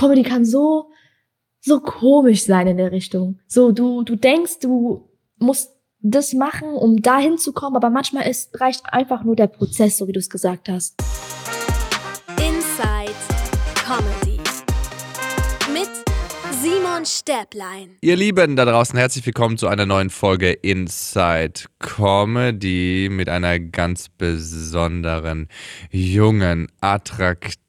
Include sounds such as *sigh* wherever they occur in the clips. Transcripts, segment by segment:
Comedy kann so, so komisch sein in der Richtung. So, du, du denkst, du musst das machen, um dahin zu kommen, aber manchmal ist, reicht einfach nur der Prozess, so wie du es gesagt hast. Inside Comedy mit Simon Stäblein. Ihr Lieben da draußen, herzlich willkommen zu einer neuen Folge Inside Comedy mit einer ganz besonderen, jungen, attraktiven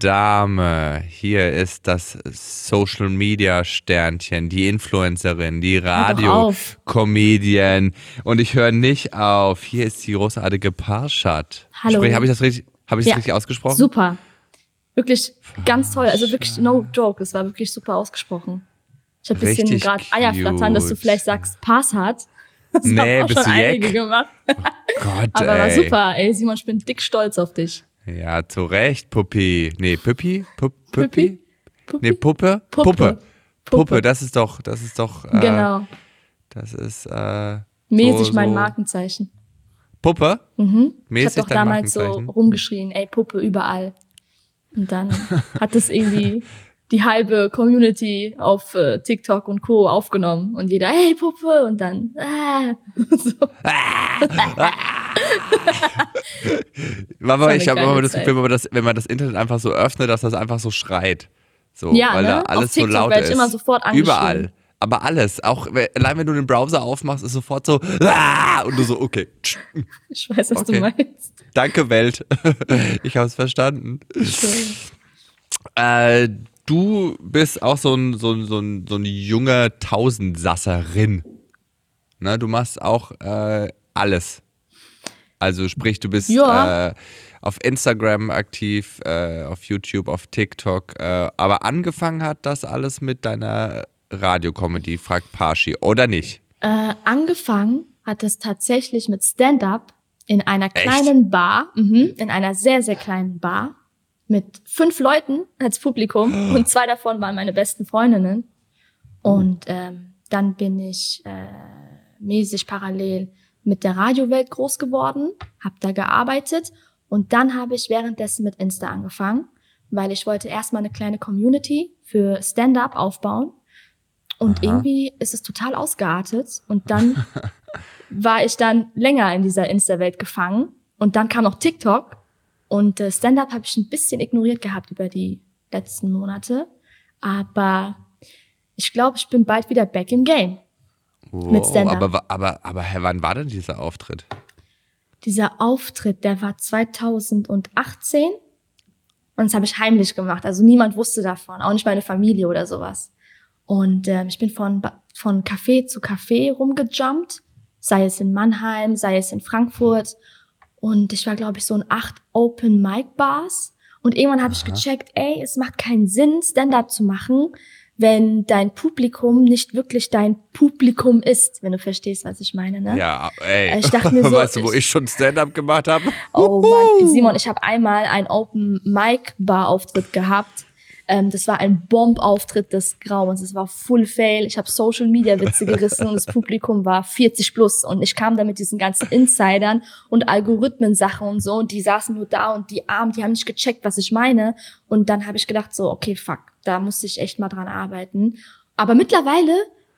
Dame. Hier ist das Social Media Sternchen, die Influencerin, die Radio-Comedian. Und ich höre nicht auf. Hier ist die großartige Parshad. Hallo. Habe ich das richtig, habe ich das Ja, richtig ausgesprochen? Super. Wirklich ganz toll. Also wirklich no joke. Es war wirklich super ausgesprochen. Ich habe ein bisschen gerade Eierflattern, dass du vielleicht sagst, Pass hat. Das Nee, haben auch bist schon du einige gemacht. Gott, Aber war ey. super. Ey, Simon, ich bin dick stolz auf dich. Ja, zu Recht, Puppi. Nee, Puppi? Pup, Puppi? Puppi? Nee, Puppe? Puppe. Puppe. Puppe. Das ist doch, das ist doch, äh, genau. das ist, äh, Mäßig so, mein Mackenzeichen. Puppe? Mhm. Ich Mäßig habe doch dein damals so Markenzeichen? rumgeschrien, ey, Puppe überall. Und dann hat das irgendwie *laughs* die halbe Community auf äh, TikTok und Co. aufgenommen. Und jeder, hey, Puppe. Und dann, äh, *laughs* so. *laughs* Mama, eine ich habe immer das. Gefühl, wenn man das, wenn man das Internet einfach so öffnet, dass das einfach so schreit. So, Ja, weil ne? da alles so laut ist. immer sofort. Überall. Aber alles. Auch allein wenn du den Browser aufmachst, ist sofort so, "Ah!" und du so, okay. Ich weiß, was Okay. du meinst. Danke, Welt. *laughs* ich habe es verstanden. Äh, du bist auch so ein, so ein, so ein, so ein junge Tausendsasserin. Ne, du machst auch äh, alles. Also sprich, du bist Ja. äh, auf Instagram aktiv, äh, auf YouTube, auf TikTok. Äh, aber angefangen hat das alles mit deiner Radiocomedy, fragt Parschi, oder nicht? Äh, angefangen hat es tatsächlich mit Stand-up in einer kleinen Bar, mhm, in einer sehr, sehr kleinen Bar mit fünf Leuten als Publikum *gasps* und zwei davon waren meine besten Freundinnen. Und ähm, dann bin ich äh, mäßig parallel mit der Radiowelt groß geworden, habe da gearbeitet und dann habe ich währenddessen mit Insta angefangen, weil ich wollte erstmal eine kleine Community für Stand-up aufbauen. Und Aha. irgendwie ist es total ausgeartet. Und dann *laughs* war ich dann länger in dieser Insta-Welt gefangen. Und dann kam noch TikTok. Und äh, Stand-up habe ich ein bisschen ignoriert gehabt über die letzten Monate. Aber ich glaube, ich bin bald wieder back im Game. Mit Stand-up. aber, aber, aber hä, wann war denn dieser Auftritt? Dieser Auftritt, der war 2018. Und das habe ich heimlich gemacht. Also niemand wusste davon, auch nicht meine Familie oder sowas. Und ähm, ich bin von, von Café zu Café rumgejumpt, sei es in Mannheim, sei es in Frankfurt. Und ich war, glaube ich, so in acht Open Mic Bars. Und irgendwann habe ich gecheckt, ey, es macht keinen Sinn, Stand-up zu machen, wenn dein Publikum nicht wirklich dein Publikum ist, wenn du verstehst, was ich meine, ne? Ja, ey. Ich dachte mir *laughs* so, weißt du, wo ich- ich schon Stand-up gemacht habe? Oh Mann, Simon, ich habe einmal einen Open Mic Bar Auftritt gehabt. Ähm, das war ein Bomb-Auftritt des Grauens. Es war Full Fail. Ich habe Social Media Witze gerissen und das Publikum war 40 plus. Und ich kam da mit diesen ganzen Insidern und Algorithmen-Sachen und so. Und die saßen nur da und die Armen, die haben nicht gecheckt, was ich meine. Und dann habe ich gedacht so, okay, fuck, da musste ich echt mal dran arbeiten. Aber mittlerweile,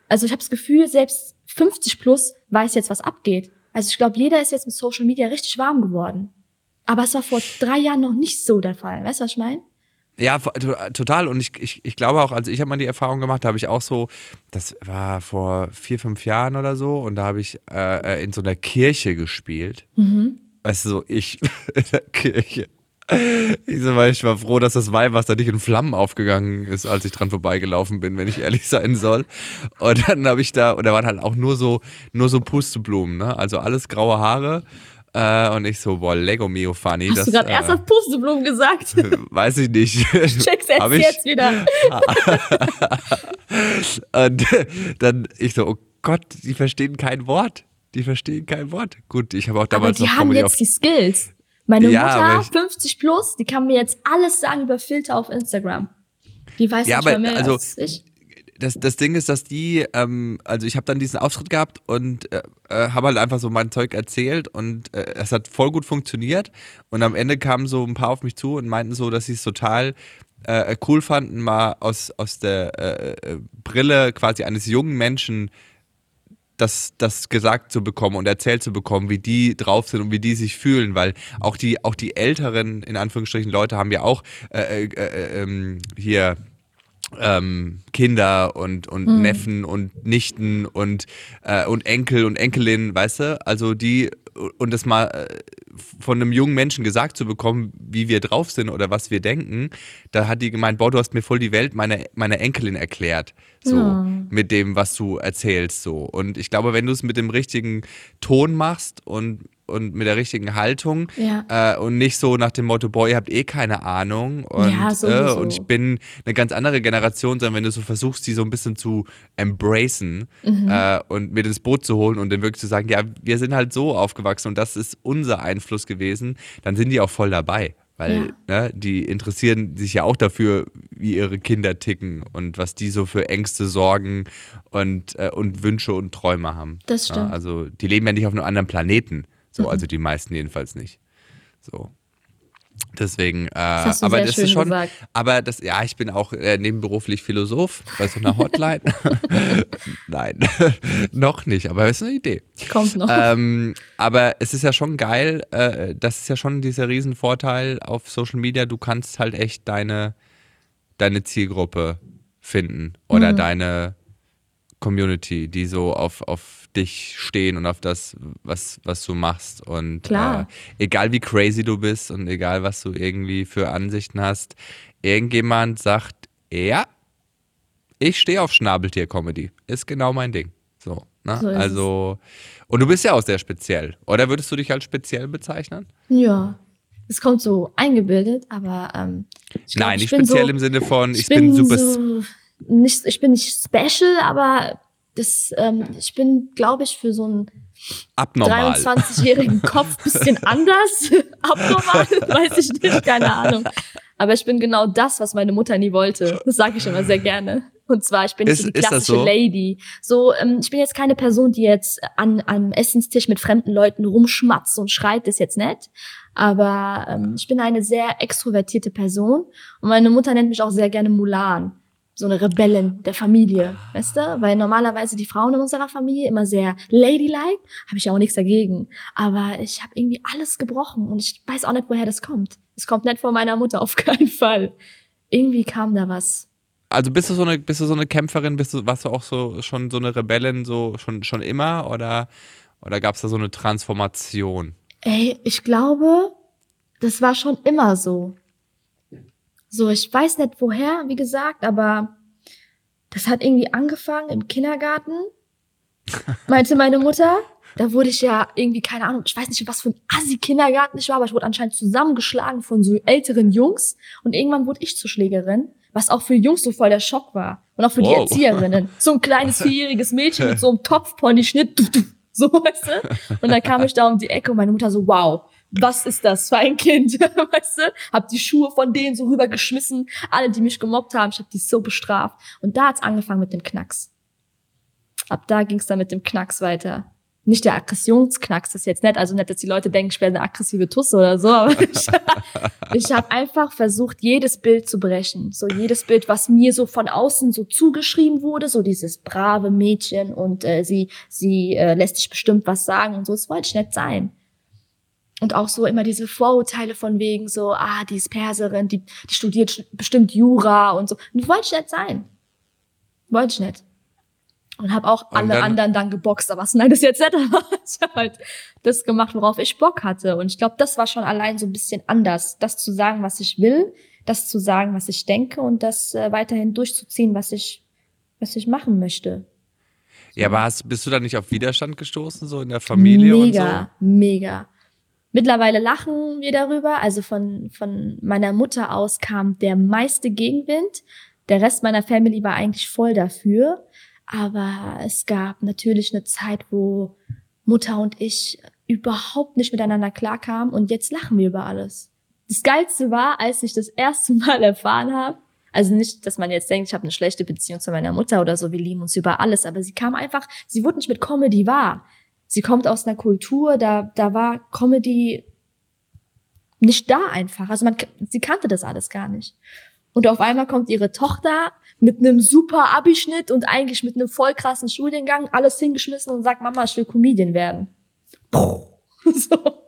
also ich habe das Gefühl, selbst 50 plus weiß jetzt, was abgeht. Also ich glaube, jeder ist jetzt mit Social Media richtig warm geworden. Aber es war vor drei Jahren noch nicht so der Fall. Weißt du, was ich meine? Ja, to- total. Und ich, ich, ich glaube auch, also ich habe mal die Erfahrung gemacht, da habe ich auch so, das war vor vier, fünf Jahren oder so, und da habe ich äh, in so einer Kirche gespielt. Weißt du, so ich *laughs* in der Kirche. Ich, so, ich war froh, dass das Weihwasser nicht in Flammen aufgegangen ist, als ich dran vorbeigelaufen bin, wenn ich ehrlich *laughs* sein soll. Und dann habe ich da, und da waren halt auch nur so, nur so Pusteblumen, ne? Also alles graue Haare. Äh, und ich so, boah, Lego Mio funny. Hast das, du gerade äh, erst auf Pusteblumen gesagt? *laughs* Weiß ich nicht. Check's erst ich? jetzt wieder. *laughs* Und dann ich so, oh Gott, die verstehen kein Wort. Die verstehen kein Wort. Gut, ich habe auch Aber damals die noch haben jetzt die Skills. Meine Ja, aber Mutter, ich- 50 plus, die kann mir jetzt alles sagen über Filter auf Instagram. Die weiß Ja, nicht aber mehr also- als ich. Das, das Ding ist, dass die, ähm, also ich habe dann diesen Auftritt gehabt und äh, äh, habe halt einfach so mein Zeug erzählt und äh, es hat voll gut funktioniert. Und am Ende kamen so ein paar auf mich zu und meinten so, dass sie es total äh, cool fanden, mal aus, aus der äh, äh, Brille quasi eines jungen Menschen das, das gesagt zu bekommen und erzählt zu bekommen, wie die drauf sind und wie die sich fühlen, weil auch die, auch die älteren, in Anführungsstrichen, Leute haben ja auch äh, äh, äh, ähm, hier ähm, Kinder und, und Mhm. Neffen und Nichten und, äh, und Enkel und Enkelinnen, weißt du? Also die, und das mal äh, von einem jungen Menschen gesagt zu bekommen, wie wir drauf sind oder was wir denken, da hat die gemeint, boah, du hast mir voll die Welt meiner, meiner Enkelin erklärt. So, Ja. mit dem, was du erzählst, so. Und ich glaube, wenn du es mit dem richtigen Ton machst und, und mit der richtigen Haltung Ja. äh, und nicht so nach dem Motto, boah, ihr habt eh keine Ahnung und, Ja, äh, und ich bin eine ganz andere Generation, sondern wenn du so versuchst, die so ein bisschen zu embracen Mhm. äh, und mit ins Boot zu holen und dann wirklich zu sagen, ja, wir sind halt so aufgewachsen und das ist unser Einfluss gewesen, dann sind die auch voll dabei. Weil ne, die interessieren sich ja auch dafür, wie ihre Kinder ticken und was die so für Ängste, Sorgen und, äh, und Wünsche und Träume haben. Das Ja, stimmt. Mhm. also die leben ja nicht auf einem anderen Planeten. So, also die meisten jedenfalls nicht. So. Deswegen, äh, du aber das ist schon, gesagt. aber das, ja, ich bin auch äh, nebenberuflich Philosoph bei so einer Hotline. *laughs* Nein, *laughs* noch nicht, aber das ist eine Idee. Kommt noch. ähm, aber es ist ja schon geil, äh, das ist ja schon dieser Riesenvorteil auf Social Media, du kannst halt echt deine, deine Zielgruppe finden oder deine Community, die so auf, auf dich stehen und auf das, was, was du machst. Und Klar. Äh, egal wie crazy du bist und egal was du irgendwie für Ansichten hast, irgendjemand sagt, ja, ich stehe auf Schnabeltier-Comedy. Ist genau mein Ding. So, ne? So also, und du bist ja auch sehr speziell. Oder würdest du dich als speziell bezeichnen? ja. Es kommt so eingebildet, aber ähm, ich glaub, Nein, ich nicht bin speziell so, im Sinne von, ich, bin, super. so, nicht, ich bin nicht special, aber das, ähm, ich bin, glaube ich, für so einen abnormal. 23-jährigen Kopf bisschen anders. *laughs* Abnormal, weiß ich nicht, keine Ahnung. Aber ich bin genau das, was meine Mutter nie wollte. Das sage ich immer sehr gerne. Und zwar, ich bin Ist- die klassische so? Lady. So, ähm, ich bin jetzt keine Person, die jetzt an am Essenstisch mit fremden Leuten rumschmatzt und schreit, das ist jetzt nett. Aber ähm, ich bin eine sehr extrovertierte Person. Und meine Mutter nennt mich auch sehr gerne Mulan. So eine Rebellin der Familie, weißt du? Weil normalerweise die Frauen in unserer Familie immer sehr ladylike, habe ich ja auch nichts dagegen. Aber ich habe irgendwie alles gebrochen und ich weiß auch nicht, woher das kommt. Es kommt nicht von meiner Mutter, *laughs* auf keinen Fall. Irgendwie kam da was. Also bist du so eine, bist du so eine Kämpferin, bist du, warst du auch so schon so eine Rebellin, so schon, schon immer oder, oder gab es da so eine Transformation? Ey, ich glaube, das war schon immer so. So, ich weiß nicht woher, wie gesagt, aber das hat irgendwie angefangen im Kindergarten. *laughs* Meinte meine Mutter. Da wurde ich ja irgendwie, keine Ahnung, ich weiß nicht, was für ein Assi-Kindergarten ich war, aber ich wurde anscheinend zusammengeschlagen von so älteren Jungs. Und irgendwann wurde ich zur Schlägerin, was auch für Jungs so voll der Schock war. Und auch für die Wow. Erzieherinnen. So ein kleines *laughs* vierjähriges Mädchen mit so einem Topfpony-Schnitt. So, weißt du? Und dann kam ich da um die Ecke und meine Mutter so, wow, was ist das für ein Kind? *laughs* weißt du? Hab die Schuhe von denen so rübergeschmissen. Alle, die mich gemobbt haben, ich hab die so bestraft. Und da hat's angefangen mit dem Knacks. Ab da ging's dann mit dem Knacks weiter. Nicht der Aggressionsknacks, das ist jetzt nett. Also nicht, dass die Leute denken, ich wäre eine aggressive Tusse oder so. Aber *laughs* ich, ich habe einfach versucht, jedes Bild zu brechen. So jedes Bild, was mir so von außen so zugeschrieben wurde, so dieses brave Mädchen und äh, sie, sie äh, lässt sich bestimmt was sagen und so. Das wollte ich nicht sein. Und auch so immer diese Vorurteile von wegen so, ah, die ist Perserin, die, die studiert bestimmt Jura und so. Und wollte ich nicht sein. Wollte ich nicht. Und habe auch Und alle dann- anderen dann geboxt, aber was nein, das jetzt nicht. *laughs* Aber ich habe halt das gemacht, worauf ich Bock hatte. Und ich glaube, das war schon allein so ein bisschen anders. Das zu sagen, was ich will, das zu sagen, was ich denke und das äh, weiterhin durchzuziehen, was ich, was ich machen möchte. Ja, aber hast, bist du da nicht auf Widerstand gestoßen, so in der Familie mega, mega. Mittlerweile lachen wir darüber. Also von, von meiner Mutter aus kam der meiste Gegenwind. Der Rest meiner Family war eigentlich voll dafür. Aber es gab natürlich eine Zeit, wo Mutter und ich überhaupt nicht miteinander klarkamen und jetzt lachen wir über alles. Das Geilste war, als ich das erste *laughs* Mal erfahren habe, Also nicht, dass man jetzt denkt, ich habe eine schlechte Beziehung zu meiner Mutter oder so, wir lieben uns über alles, aber sie kam einfach, sie wurde nicht mit Comedy wahr. Sie kommt aus einer Kultur, da, da war Comedy nicht da einfach. Also man, sie kannte das alles gar nicht. Und auf einmal kommt ihre Tochter mit einem super Abischnitt und eigentlich mit einem voll krassen Studiengang, alles hingeschmissen und sagt, Mama, ich will Comedian werden. *laughs* So.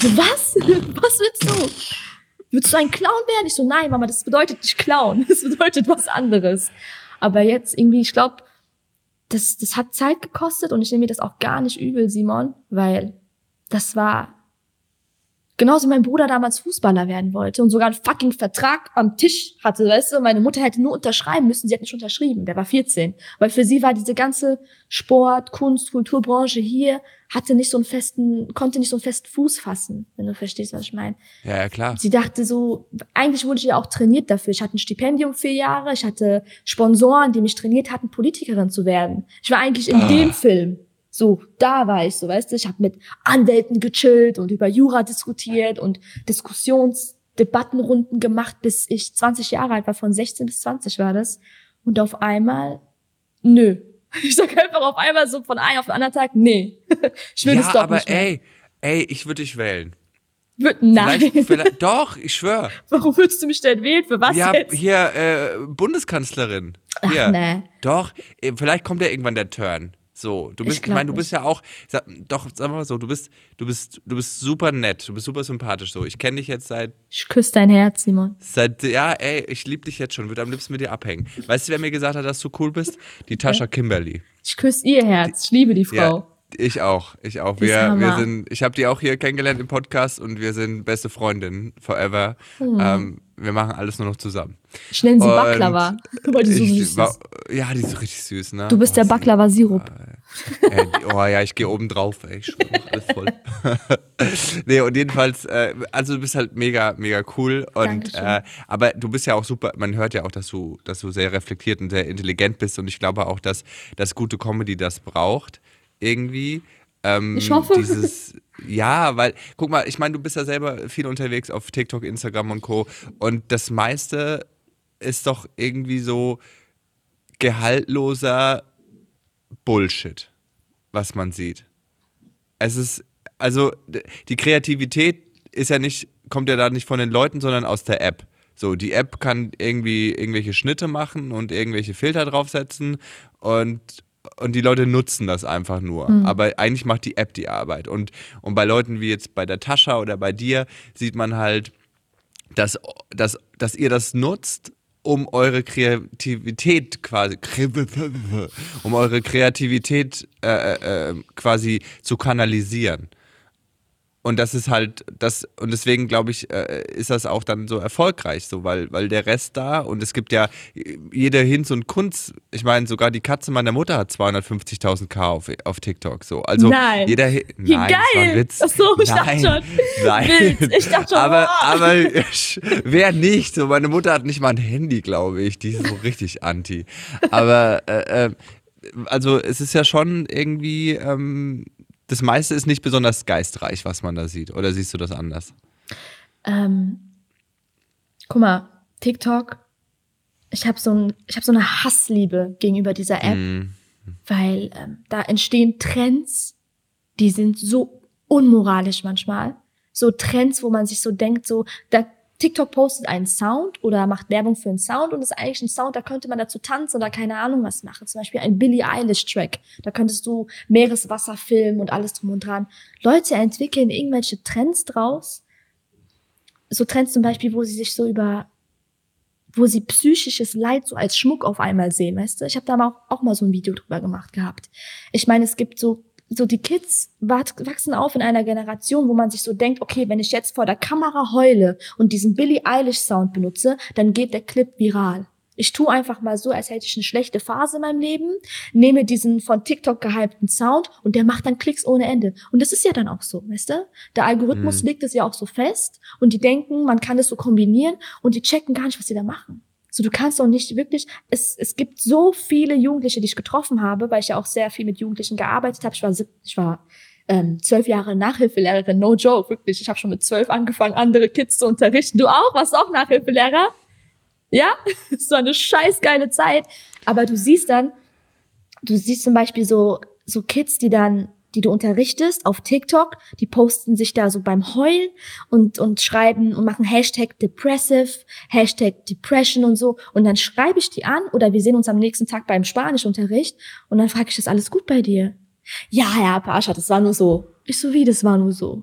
so was? Was willst du? Willst du ein Clown werden? Ich so, nein, Mama, das bedeutet nicht Clown. *laughs* Das bedeutet was anderes. Aber jetzt irgendwie, ich glaube, das, das hat Zeit gekostet und ich nehme mir das auch gar nicht übel, Simon, weil das war Genauso wie mein Bruder damals Fußballer werden wollte und sogar einen fucking Vertrag am Tisch hatte, weißt du, meine Mutter hätte nur unterschreiben müssen, sie hat nicht unterschrieben, der war 14. Weil für sie war diese ganze Sport, Kunst, Kulturbranche hier, hatte nicht so einen festen, konnte nicht so einen festen Fuß fassen, wenn du verstehst, was ich meine. Ja, ja, klar. Sie dachte so, eigentlich wurde ich ja auch trainiert dafür. Ich hatte ein Stipendium vier Jahre, ich hatte Sponsoren, die mich trainiert hatten, Politikerin zu werden. Ich war eigentlich in ah. dem Film. So, da war ich so, weißt du, ich habe mit Anwälten gechillt und über Jura diskutiert und Diskussionsdebattenrunden gemacht, bis ich 20 Jahre alt war, von 16 bis 20 war das. Und auf einmal, nö. *laughs* Ich sag einfach auf einmal so von einem auf den anderen Tag, nee. *laughs* ich will ja, es doch aber nicht mehr. ey, ey, ich würde dich wählen. Nein. Vielleicht, *laughs* vielleicht, doch, ich schwöre. Warum würdest du mich denn wählen? Für was ja, jetzt? Hier, äh, Bundeskanzlerin. Hier. Ach, nee. Doch, äh, vielleicht kommt ja irgendwann der Turn. So, du bist, ich, ich meine, du bist ja auch, sag, doch, sag mal so, du bist, du bist, du bist super nett, du bist super sympathisch. So, ich kenne dich jetzt seit. Ich küsse dein Herz, Simon. Seit, ja, ey, ich liebe dich jetzt schon, würde am liebsten mit dir abhängen. Weißt du, wer mir gesagt hat, dass du cool bist? Die Tascha Kimberly. Ich küsse ihr Herz, ich liebe die Frau. Ja, ich auch, ich auch. Wir, wir sind, ich habe die auch hier kennengelernt im Podcast und wir sind beste Freundinnen forever. Hm. Ähm, wir machen alles nur noch zusammen. Ich nenne sie und Baklava, weil die so süß ist. Ja, die ist so richtig süß, ne? Du bist oh, der Baklava-Sirup. Äh, oh ja, ich gehe oben drauf, ey. Ich alles voll. *laughs* nee, und jedenfalls, äh, also du bist halt mega, mega cool. Und äh, aber du bist ja auch super, man hört ja auch, dass du, dass du sehr reflektiert und sehr intelligent bist. Und ich glaube auch, dass, dass gute Comedy das braucht irgendwie. Ähm, ich hoffe. Dieses, ja, weil, guck mal, ich meine, du bist ja selber viel unterwegs auf TikTok, Instagram und Co. Und das meiste ist doch irgendwie so gehaltloser Bullshit, was man sieht. Es ist, also die Kreativität ist ja nicht, kommt ja da nicht von den Leuten, sondern aus der App. So, die App kann irgendwie irgendwelche Schnitte machen und irgendwelche Filter draufsetzen und und die Leute nutzen das einfach nur. Mhm. Aber eigentlich macht die App die Arbeit. Und, und bei Leuten wie jetzt bei der Tascha oder bei dir sieht man halt, dass, dass, dass ihr das nutzt, um eure Kreativität quasi, *laughs* um eure Kreativität äh, äh, quasi zu kanalisieren. Und das ist halt das und deswegen glaube ich äh, ist das auch dann so erfolgreich so weil weil der Rest da und es gibt ja jeder Hinz und Kunz ich meine sogar die Katze meiner Mutter hat 250.000 K auf, auf TikTok so also nein. jeder Wie nein geil Witz. Ach so, ich nein, dachte schon nein Wild. ich dachte schon aber wow. aber *laughs* wer nicht so meine Mutter hat nicht mal ein Handy glaube ich die ist so richtig anti aber äh, äh, also es ist ja schon irgendwie ähm, das meiste ist nicht besonders geistreich, was man da sieht. Oder siehst du das anders? Ähm, guck mal, TikTok, ich habe so, ein, hab so eine Hassliebe gegenüber dieser App, mm. weil ähm, da entstehen Trends, die sind so unmoralisch manchmal. So Trends, wo man sich so denkt, so, da TikTok postet einen Sound oder macht Werbung für einen Sound und ist eigentlich ein Sound, da könnte man dazu tanzen oder keine Ahnung was machen. Zum Beispiel ein Billie Eilish Track. Da könntest du Meereswasser filmen und alles drum und dran. Leute entwickeln irgendwelche Trends draus. So Trends zum Beispiel, wo sie sich so über wo sie psychisches Leid so als Schmuck auf einmal sehen, weißt du? Ich habe da auch, auch mal so ein Video drüber gemacht gehabt. Ich meine, es gibt so so die Kids wachsen auf in einer Generation, wo man sich so denkt, okay, wenn ich jetzt vor der Kamera heule und diesen Billie Eilish Sound benutze, dann geht der Clip viral. Ich tue einfach mal so, als hätte ich eine schlechte Phase in meinem Leben, nehme diesen von TikTok gehypten Sound und der macht dann Klicks ohne Ende. Und das ist ja dann auch so, weißt du? Der Algorithmus mhm. legt es ja auch so fest und die denken, man kann das so kombinieren und die checken gar nicht, was sie da machen. So, du kannst doch nicht wirklich, es, es gibt so viele Jugendliche, die ich getroffen habe, weil ich ja auch sehr viel mit Jugendlichen gearbeitet habe. Ich war, ich war ähm, zwölf Jahre Nachhilfelehrerin, no joke, wirklich. Ich habe schon mit zwölf angefangen, andere Kids zu unterrichten. Du auch? Warst du auch Nachhilfelehrer? Ja, *laughs* war eine scheiß geile Zeit. Aber du siehst dann, du siehst zum Beispiel so, so Kids, die dann, die du unterrichtest auf TikTok, die posten sich da so beim Heulen und, und schreiben und machen Hashtag Depressive, Hashtag Depression und so. Und dann schreibe ich die an oder wir sehen uns am nächsten Tag beim Spanischunterricht und dann frage ich, ist alles gut bei dir? Ja, Herr Pascha, das war nur so. Ich so, wie, das war nur so.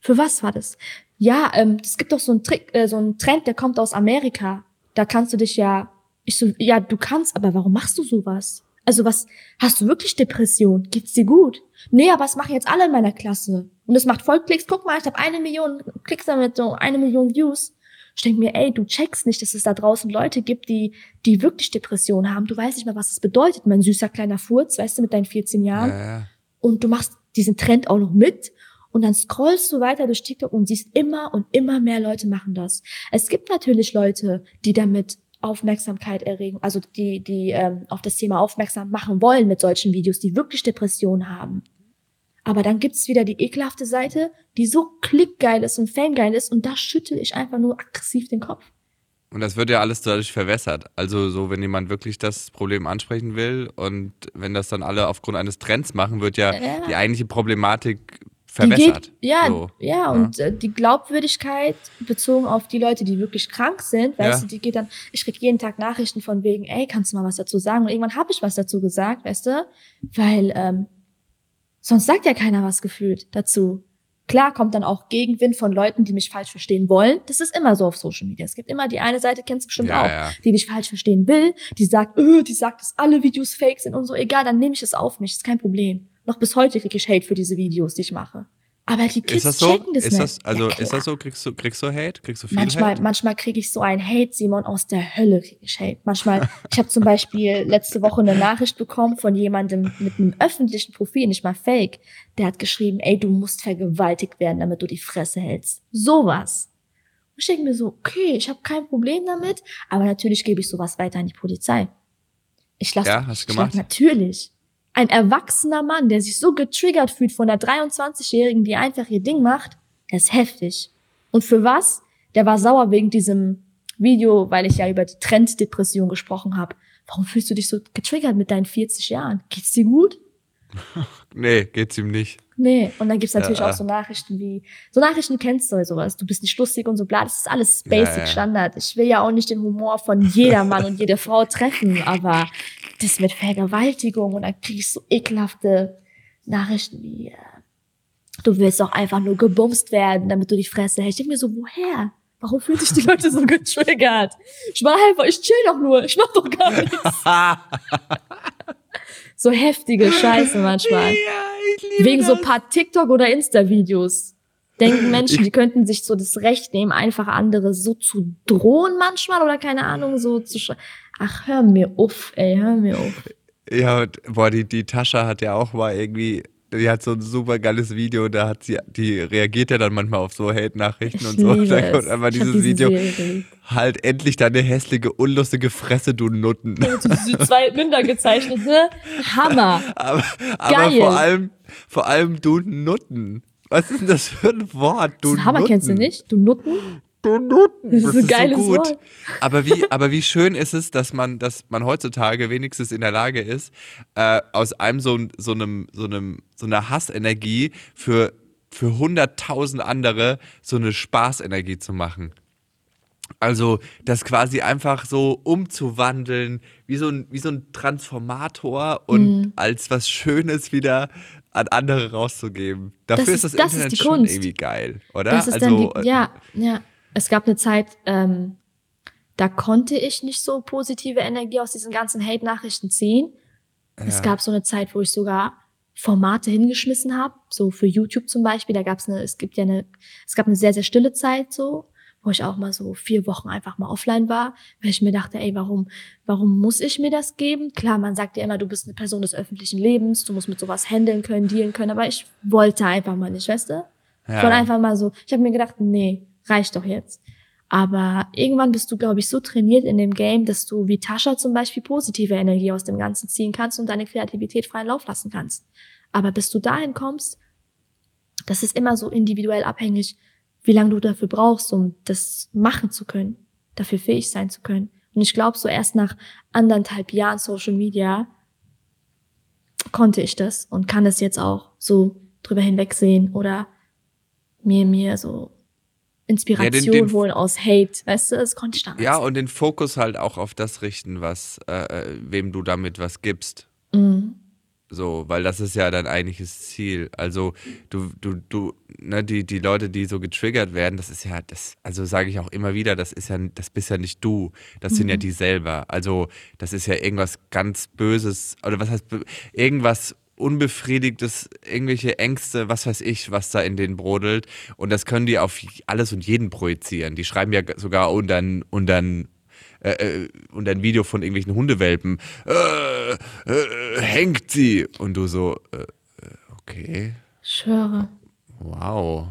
Für was war das? Ja, ähm, es gibt doch so einen Trick, äh, so einen Trend, der kommt aus Amerika. Da kannst du dich ja, ich so, ja, du kannst, aber warum machst du sowas? Also was, hast du wirklich Depression? Geht's dir gut? Nee, aber was machen jetzt alle in meiner Klasse? Und es macht voll Klicks. Guck mal, ich habe eine Million Klicks damit, so eine Million Views. Ich denk mir, ey, du checkst nicht, dass es da draußen Leute gibt, die, die wirklich Depressionen haben. Du weißt nicht mal, was es bedeutet, mein süßer kleiner Furz, weißt du, mit deinen 14 Jahren. Ja, ja. Und du machst diesen Trend auch noch mit. Und dann scrollst du weiter durch TikTok und siehst immer und immer mehr Leute machen das. Es gibt natürlich Leute, die damit Aufmerksamkeit erregen, also die, die ähm, auf das Thema aufmerksam machen wollen mit solchen Videos, die wirklich Depressionen haben. Aber dann gibt's wieder die ekelhafte Seite, die so klickgeil ist und fangeil ist und da schüttel ich einfach nur aggressiv den Kopf. Und das wird ja alles dadurch verwässert. Also so, wenn jemand wirklich das Problem ansprechen will und wenn das dann alle aufgrund eines Trends machen, wird ja, Ja. die eigentliche Problematik Die geht, verwässert. ja, so. ja, und äh, die Glaubwürdigkeit bezogen auf die Leute, die wirklich krank sind, weißt Ja. du, die geht dann, ich krieg jeden Tag Nachrichten von wegen, ey, kannst du mal was dazu sagen? Und irgendwann habe ich was dazu gesagt, weißt du, weil ähm, sonst sagt ja keiner was gefühlt dazu. Klar kommt dann auch Gegenwind von Leuten, die mich falsch verstehen wollen. Das ist immer so auf Social Media. Es gibt immer die eine Seite, kennst du bestimmt Ja, auch, ja. die dich falsch verstehen will, die sagt, öh, die sagt, dass alle Videos fake sind und so. Egal, dann nehme ich es auf mich, ist kein Problem. Noch bis heute kriege ich Hate für diese Videos, die ich mache. Aber die Kids Ist das so? checken das Ist nicht. das, also Ja, ist das so? Kriegst du, kriegst du Hate? Kriegst du viel Manchmal, Hate? manchmal kriege ich so ein Hate, Simon, aus der Hölle kriege ich Hate. Manchmal, ich habe zum Beispiel letzte Woche eine Nachricht bekommen von jemandem mit einem öffentlichen Profil, nicht mal fake. Der hat geschrieben, ey, du musst vergewaltigt werden, damit du die Fresse hältst. Sowas. Und ich denke mir so, okay, ich habe kein Problem damit, aber natürlich gebe ich sowas weiter an die Polizei. Ich lasse, Ja, hast du lass- gemacht? natürlich. Ein erwachsener Mann, der sich so getriggert fühlt von der 23-Jährigen, die einfach ihr Ding macht, der ist heftig. Und für was? Der war sauer wegen diesem Video, weil ich ja über die Trenddepression gesprochen habe. Warum fühlst du dich so getriggert mit deinen 40 Jahren? Geht's dir gut? *laughs* Nee, geht's ihm nicht. Nee. Und dann gibt's natürlich Ja. auch so Nachrichten wie, so Nachrichten kennst du sowas, du bist nicht lustig und so bla, das ist alles basic Ja, ja. Standard. Ich will ja auch nicht den Humor von jeder Mann und jede Frau treffen, aber das mit Vergewaltigung und dann krieg ich so ekelhafte Nachrichten wie, äh, du willst doch einfach nur gebumst werden, damit du die Fresse hältst. Ich denk mir so, woher? Warum fühlen sich die Leute so *laughs* getriggert? Ich mach einfach, ich chill doch nur, ich mach doch gar nichts. *laughs* So heftige Scheiße manchmal. liebe Wegen so paar TikTok- oder Insta-Videos. Denken Menschen, die könnten sich so das Recht nehmen, einfach andere so zu drohen manchmal oder keine Ahnung, so zu sch Ach, hör mir auf, ey, hör mir auf. Ja, und, boah, die, die Tascha hat ja auch mal irgendwie, die hat so ein super geiles Video, da hat sie, die reagiert ja dann manchmal auf so Hate-Nachrichten Ich und so. *laughs* liebe Da kommt einfach dieses diese Video. Serie. Halt endlich deine hässliche, unlustige Fresse, du Nutten. Diese zwei Münder gezeichnet, ne? Hammer. *laughs* Aber, aber Geil. vor allem, vor allem du Nutten. Was ist denn das für ein Wort? Du Das Hammer Nutten. kennst du nicht? Du Nutten? Du Nutten. Das ist ein geiles Wort. Aber wie, aber wie schön ist es, dass man, dass man heutzutage wenigstens in der Lage ist, äh, aus einem so, so einem, so einem, so einer Hassenergie für, für hunderttausend andere so eine Spaßenergie zu machen. Also das quasi einfach so umzuwandeln, wie so ein, wie so ein Transformator und Mhm. als was Schönes wieder an andere rauszugeben. Dafür Das ist ist- das das ist Internet die schon irgendwie geil, oder? Das ist also, dann die, ja, ja. Es gab eine Zeit, ähm, da konnte ich nicht so positive Energie aus diesen ganzen Hate-Nachrichten ziehen. Es Ja. gab so eine Zeit, wo ich sogar Formate hingeschmissen habe, so für YouTube zum Beispiel. Da gab es eine, es gibt ja eine, es gab eine sehr, sehr stille Zeit so, wo ich auch mal so vier Wochen einfach mal offline war, weil ich mir dachte, ey, warum, warum muss ich mir das geben? Klar, man sagt ja immer, du bist eine Person des öffentlichen Lebens, du musst mit sowas handeln können, dealen können, aber ich wollte einfach mal nicht, weißt du? Ich wollte einfach mal so, ich habe mir gedacht, nee, reicht doch jetzt. Aber irgendwann bist du, glaube ich, so trainiert in dem Game, dass du wie Tascha zum Beispiel positive Energie aus dem Ganzen ziehen kannst und deine Kreativität freien Lauf lassen kannst. Aber bis du dahin kommst, das ist immer so individuell abhängig, wie lange du dafür brauchst, um das machen zu können, dafür fähig sein zu können. Und ich glaube, so erst nach anderthalb Jahren Social Media konnte ich das und kann es jetzt auch so drüber hinwegsehen oder mir, mir so Inspiration Ja, den- den- holen aus Hate. Weißt du, das konnte ich damals. Ja, und den Fokus halt auch auf das richten, was, äh, äh, wem du damit was gibst. Mhm. So, weil das ist ja dein eigentliches Ziel. Also du, du, du, ne, die, die Leute, die so getriggert werden, das ist ja, das, also sage ich auch immer wieder, das ist ja, das bist ja nicht du, das sind ja die selber. Also das ist ja irgendwas ganz Böses, oder was heißt, irgendwas Unbefriedigtes, irgendwelche Ängste, was weiß ich, was da in denen brodelt. Und das können die auf alles und jeden projizieren. Die schreiben ja sogar unter, unter äh, äh, und ein Video von irgendwelchen Hundewelpen, äh, äh, hängt sie. Und du so, äh, äh, okay, schwöre. wow.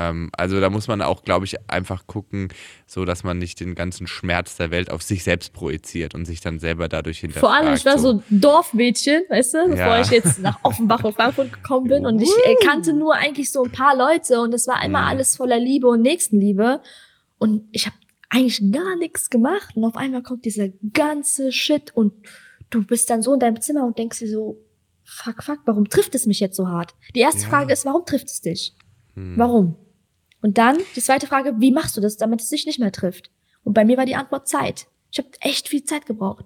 Ähm, also da muss man auch, glaube ich, einfach gucken, so dass man nicht den ganzen Schmerz der Welt auf sich selbst projiziert und sich dann selber dadurch hinterfragt. Vor allem, ich war so ein Dorfmädchen, weißt du, bevor Ja. ich jetzt nach Offenbach und Frankfurt gekommen bin. Und ich äh, kannte nur eigentlich so ein paar Leute und es war immer Mhm. alles voller Liebe und Nächstenliebe. Und ich habe eigentlich gar nichts gemacht. Und auf einmal kommt dieser ganze Shit und du bist dann so in deinem Zimmer und denkst dir so, fuck, fuck, warum trifft es mich jetzt so hart? Die erste Ja. Frage ist, warum trifft es dich? Hm. Warum? Und dann die zweite Frage, wie machst du das, damit es dich nicht mehr trifft? Und bei mir war die Antwort Zeit. Ich habe echt viel Zeit gebraucht.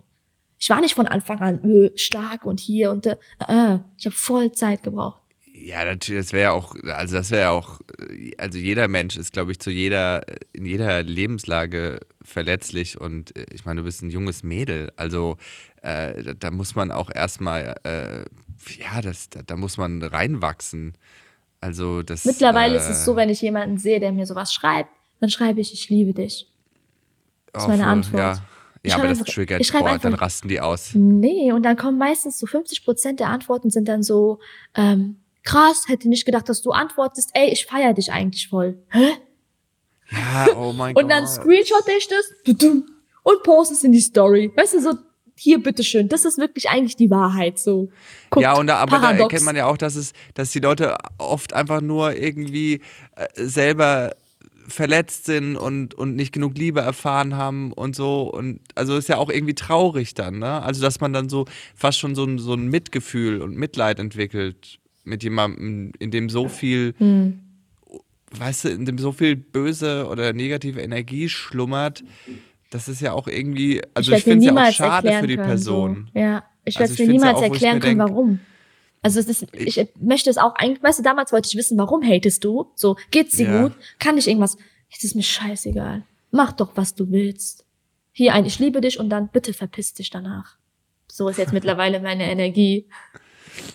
Ich war nicht von Anfang an öh, stark und hier und da. Äh, ich habe voll Zeit gebraucht. Ja, natürlich, das wäre ja auch, also das wäre ja auch, äh, also jeder Mensch ist, glaube ich, zu jeder, in jeder Lebenslage verletzlich und äh, ich meine, du bist ein junges Mädel, also äh, da, da muss man auch erstmal, äh, ja, das, da, da muss man reinwachsen. Also das. Mittlerweile äh, ist es so, wenn ich jemanden sehe, der mir sowas schreibt, dann schreibe ich, ich liebe dich. ist oh, meine voll, Antwort. Ja, Ich ja aber schreibe das einfach- triggert, ich boah, dann einfach- rasten die aus. Nee, und dann kommen meistens so 50 Prozent der Antworten sind dann so, ähm, krass, hätte nicht gedacht, dass du antwortest, ey, ich feier dich eigentlich voll. Hä? Ja, oh mein Gott. *laughs* Und dann screenshotte ich das und poste es in die Story. Weißt du, so, hier, bitteschön. Das ist wirklich eigentlich die Wahrheit, so. Guckt, ja, und da, aber da paradox. erkennt man ja auch, dass es, dass die Leute oft einfach nur irgendwie äh, selber verletzt sind und, und nicht genug Liebe erfahren haben und so. Und also ist ja auch irgendwie traurig dann, ne? Also, dass man dann so fast schon so ein, so ein Mitgefühl und Mitleid entwickelt mit jemandem, in dem so viel, Hm. weißt du, in dem so viel böse oder negative Energie schlummert. Das ist ja auch irgendwie, also werd ich, finde es ja auch schade für die können, Person. So. Ja, ich werde ich mir ja niemals auch, ich erklären können, denk- warum. Also es ist, ich, möchte es auch eigentlich, weißt du, damals wollte ich wissen, warum hatest du? So, geht's dir Ja. gut? Kann ich irgendwas? Jetzt ist mir scheißegal. Mach doch, was du willst. Hier ein, ich liebe dich und dann bitte verpiss dich danach. So ist jetzt mittlerweile meine Energie.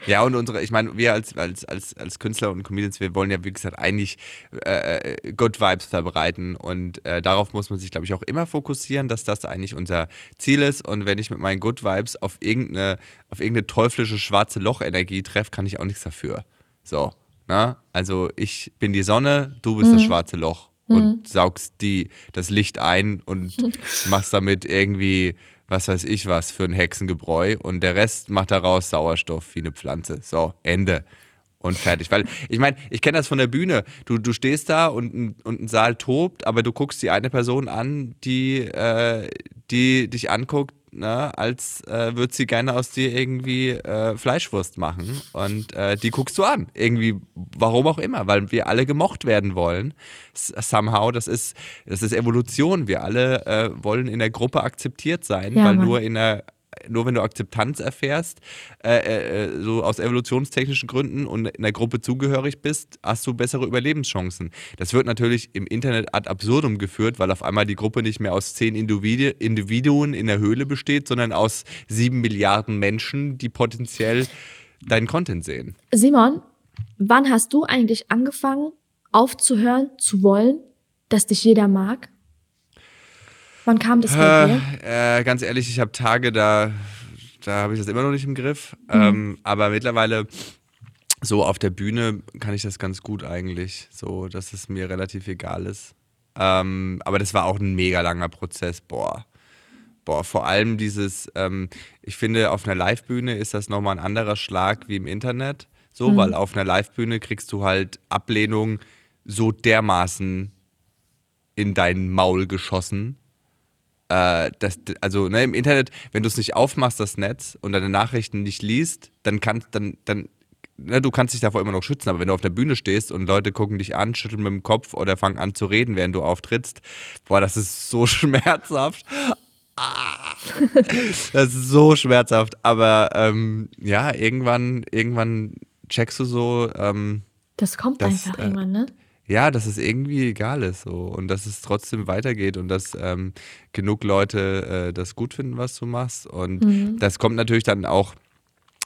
Ja, und unsere, ich meine, wir als, als, als, als Künstler und Comedians, wir wollen ja, wie gesagt, eigentlich äh, äh, Good Vibes verbreiten und äh, darauf muss man sich, glaube ich, auch immer fokussieren, dass das eigentlich unser Ziel ist. Und wenn ich mit meinen Good Vibes auf irgendeine, auf irgendeine teuflische schwarze Loch-Energie treffe, kann ich auch nichts dafür. So, ne? Also ich bin die Sonne, du bist das schwarze Loch und saugst die, das Licht ein und *laughs* machst damit irgendwie was weiß ich was für ein Hexengebräu und der Rest macht daraus Sauerstoff wie eine Pflanze. So, Ende. Und fertig. Weil, ich meine, ich kenne das von der Bühne. Du, du stehst da und, und ein Saal tobt, aber du guckst die eine Person an, die, äh, die dich anguckt, ne, als äh, würde sie gerne aus dir irgendwie äh, Fleischwurst machen. Und äh, die guckst du an. Irgendwie, warum auch immer, weil wir alle gemocht werden wollen. Somehow, das ist, das ist Evolution. Wir alle äh, wollen in der Gruppe akzeptiert sein, Ja, weil Mann. nur in der nur wenn du Akzeptanz erfährst, äh, äh, so aus evolutionstechnischen Gründen und in der Gruppe zugehörig bist, hast du bessere Überlebenschancen. Das wird natürlich im Internet ad absurdum geführt, weil auf einmal die Gruppe nicht mehr aus zehn Individi Individuen in der Höhle besteht, sondern aus sieben Milliarden Menschen, die potenziell deinen Content sehen. Simon, wann hast du eigentlich angefangen, aufzuhören zu wollen, dass dich jeder mag? Wann kam das bei? Äh, äh, ganz ehrlich, ich habe Tage, da, da habe ich das immer noch nicht im Griff. Mhm. Ähm, aber mittlerweile so auf der Bühne kann ich das ganz gut eigentlich, so dass es mir relativ egal ist. Ähm, aber das war auch ein mega langer Prozess. Boah. Boah, vor allem dieses, ähm, ich finde, auf einer Live-Bühne ist das nochmal ein anderer Schlag wie im Internet. So, weil auf einer Live-Bühne kriegst du halt Ablehnung so dermaßen in dein Maul geschossen. Äh, das, also ne, im Internet, wenn du es nicht aufmachst, das Netz, und deine Nachrichten nicht liest, dann kannst dann, dann ne, du kannst dich davor immer noch schützen, aber wenn du auf der Bühne stehst und Leute gucken dich an, schütteln mit dem Kopf oder fangen an zu reden, während du auftrittst, boah, das ist so *laughs* schmerzhaft. Ah, das ist so schmerzhaft, aber ähm, ja, irgendwann, irgendwann checkst du so. Ähm, das kommt das, einfach äh, irgendwann, ne? Ja, dass es irgendwie egal ist so und dass es trotzdem weitergeht und dass ähm, genug Leute äh, das gut finden, was du machst. Und Mhm. das kommt natürlich dann auch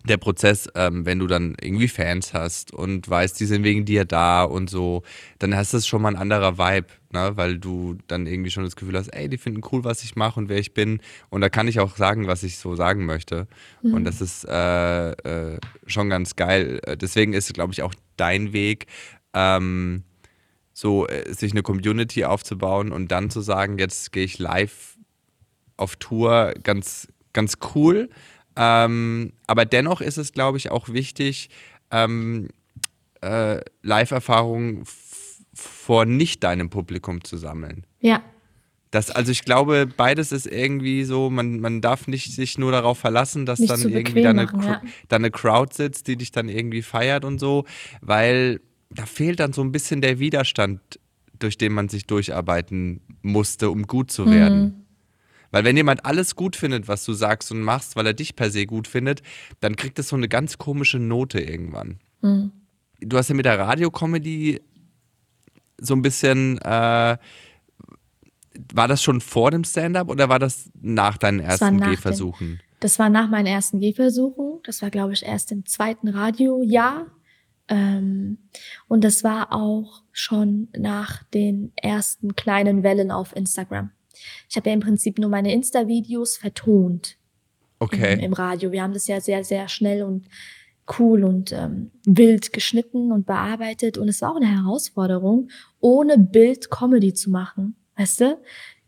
der Prozess, ähm, wenn du dann irgendwie Fans hast und weißt, die sind wegen dir da und so, dann hast das schon mal ein anderer Vibe, ne? weil du dann irgendwie schon das Gefühl hast, ey, die finden cool, was ich mache und wer ich bin. Und da kann ich auch sagen, was ich so sagen möchte. Und das ist äh, äh, schon ganz geil. Äh, Deswegen ist, glaube ich, auch dein Weg, ähm, so äh, sich eine Community aufzubauen und dann zu sagen, jetzt gehe ich live auf Tour, ganz, ganz cool. Ähm, aber dennoch ist es, glaube ich, auch wichtig, ähm, äh, Live-Erfahrungen vor nicht deinem Publikum zu sammeln. Ja, Das, also ich glaube, beides ist irgendwie so, man, man darf nicht sich nur darauf verlassen, dass Nicht dann irgendwie bequem da eine, machen, ja. da eine Crowd sitzt, die dich dann irgendwie feiert und so, weil da fehlt dann so ein bisschen der Widerstand, durch den man sich durcharbeiten musste, um gut zu werden. Mhm. Weil wenn jemand alles gut findet, was du sagst und machst, weil er dich per se gut findet, dann kriegt es so eine ganz komische Note irgendwann. Mhm. Du hast ja mit der Radiocomedy so ein bisschen, äh, war das schon vor dem Stand-up oder war das nach deinen ersten nach dem- Gehversuchen? Das war nach meinen ersten Gehversuchen. Das war, glaube ich, erst im zweiten Radiojahr. Ähm, und das war auch schon nach den ersten kleinen Wellen auf Instagram. Ich habe ja im Prinzip nur meine Insta-Videos vertont im, Okay. im Radio. Wir haben das ja sehr, sehr schnell und cool und ähm, wild geschnitten und bearbeitet. Und es war auch eine Herausforderung, ohne Bild Comedy zu machen. Weißt du?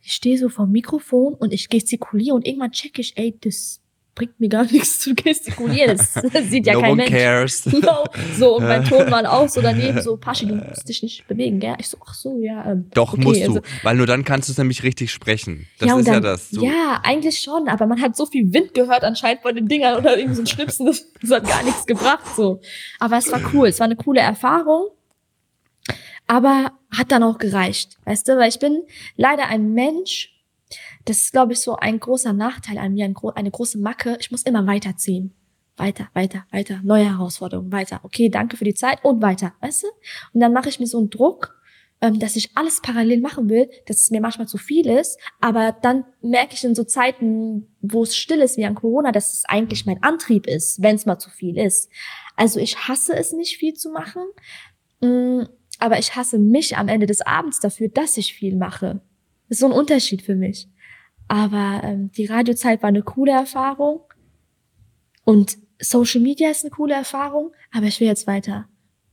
Ich stehe so vor dem Mikrofon und ich gestikuliere und irgendwann check ich, ey, das bringt mir gar *laughs* nichts zu gestikulieren. Das, das *laughs* *laughs* sieht ja no kein one Mensch. cares. No. So, und mein Tonmann auch so daneben, so, Paschi, du musst dich nicht bewegen, gell? Ich so, ach so, ja. Ähm, Doch, okay, musst du. also- weil nur dann kannst du es nämlich richtig sprechen. Das und ist ja dann- das. Du, Ja, eigentlich schon, aber man hat so viel Wind gehört anscheinend von den Dingern oder irgendwie so ein Schnipsen, das, das hat gar nichts gebracht, so. Aber es war cool, es war eine coole Erfahrung, aber hat dann auch gereicht, weißt du, weil ich bin leider ein Mensch, das ist, glaube ich, so ein großer Nachteil an mir, ein gro eine große Macke, ich muss immer weiterziehen. Weiter, weiter, weiter, neue Herausforderungen, weiter. Okay, danke für die Zeit und weiter, weißt du? Und dann mache ich mir so einen Druck, ähm, dass ich alles parallel machen will, dass es mir manchmal zu viel ist. Aber dann merke ich in so Zeiten, wo es still ist wie an Corona, dass es eigentlich mein Antrieb ist, wenn es mal zu viel ist. Also ich hasse es nicht viel zu machen, mm, aber ich hasse mich am Ende des Abends dafür, dass ich viel mache. Das ist so ein Unterschied für mich. Aber ähm, die Radiozeit war eine coole Erfahrung und Social Media ist eine coole Erfahrung, aber ich will jetzt weiter.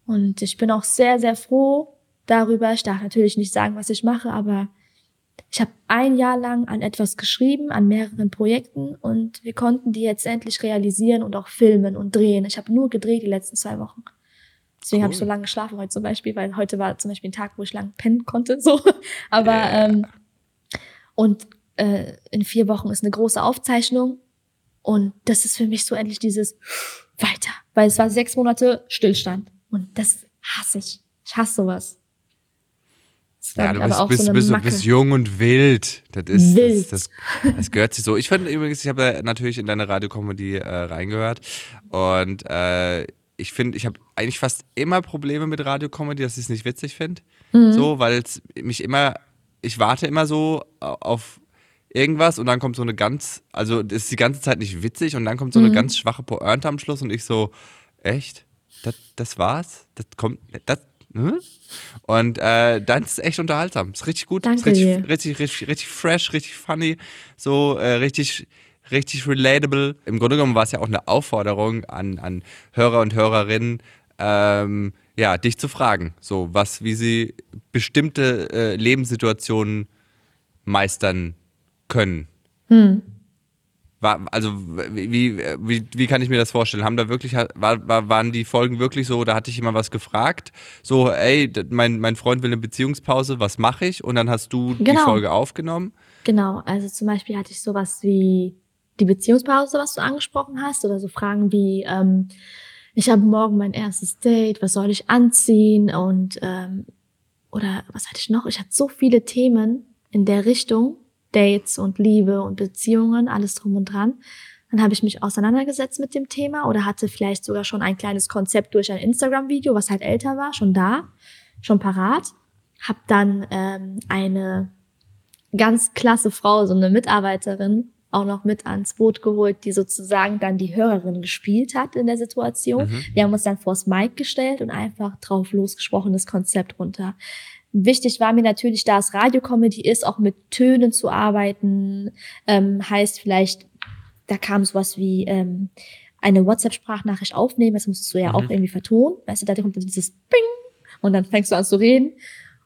Und ich bin auch sehr, sehr froh darüber. Ich darf natürlich nicht sagen, was ich mache, aber ich habe ein Jahr lang an etwas geschrieben, an mehreren Projekten und wir konnten die jetzt endlich realisieren und auch filmen und drehen. Ich habe nur gedreht die letzten zwei Wochen. Deswegen Cool. habe ich so lange geschlafen heute zum Beispiel, weil heute war zum Beispiel ein Tag, wo ich lang pennen konnte. So, *laughs* aber ähm, und äh, in vier Wochen ist eine große Aufzeichnung und das ist für mich so endlich dieses weiter, weil es war sechs Monate Stillstand und das hasse ich. Ich hasse sowas. Ja, du bist, bist, so bist, Macke. bist jung und wild. Das ist Wild. Das, das, das gehört sich so. Ich fand übrigens, ich habe natürlich in deine Radiokomödie äh, reingehört und äh, ich finde, ich habe eigentlich fast immer Probleme mit Radiokomödie, dass ich es nicht witzig finde. Mhm. So, weil es mich immer, ich warte immer so auf irgendwas und dann kommt so eine ganz, also das ist die ganze Zeit nicht witzig und dann kommt so Mhm. eine ganz schwache Pointe am Schluss und ich so, echt? Das, das war's? Das kommt, das, hm? Und äh, dann ist es echt unterhaltsam. Ist richtig gut. Danke ist richtig, dir. richtig, richtig, richtig fresh, richtig funny, so äh, richtig, richtig relatable. Im Grunde genommen war es ja auch eine Aufforderung an, an Hörer und Hörerinnen, ähm, ja, dich zu fragen, so was, wie sie bestimmte äh, Lebenssituationen meistern können. Hm. War, also wie, wie, wie, kann ich mir das vorstellen? Haben da wirklich, war, war, waren die Folgen wirklich so, da hatte ich immer was gefragt, so, ey, mein, mein Freund will eine Beziehungspause, was mache ich? Und dann hast du die Genau. Folge aufgenommen. Genau, also zum Beispiel hatte ich sowas wie die Beziehungspause, was du angesprochen hast, oder so Fragen wie, ähm, ich habe morgen mein erstes Date, was soll ich anziehen und ähm, oder was hatte ich noch? Ich hatte so viele Themen in der Richtung, Dates und Liebe und Beziehungen, alles drum und dran. Dann habe ich mich auseinandergesetzt mit dem Thema oder hatte vielleicht sogar schon ein kleines Konzept durch ein Instagram-Video, was halt älter war, schon da, schon parat. Hab dann ähm, eine ganz klasse Frau, so eine Mitarbeiterin, auch noch mit ans Boot geholt, die sozusagen dann die Hörerin gespielt hat in der Situation. Mhm. Wir haben uns dann vors Mic gestellt und einfach drauf losgesprochen, das Konzept runter. Wichtig war mir natürlich, da es Radiocomedy ist, auch mit Tönen zu arbeiten. Ähm, heißt vielleicht, da kam sowas wie ähm, eine WhatsApp-Sprachnachricht aufnehmen, das musstest du ja mhm. auch irgendwie vertonen. Weißt du, da kommt dann dieses Bing und dann fängst du an zu reden.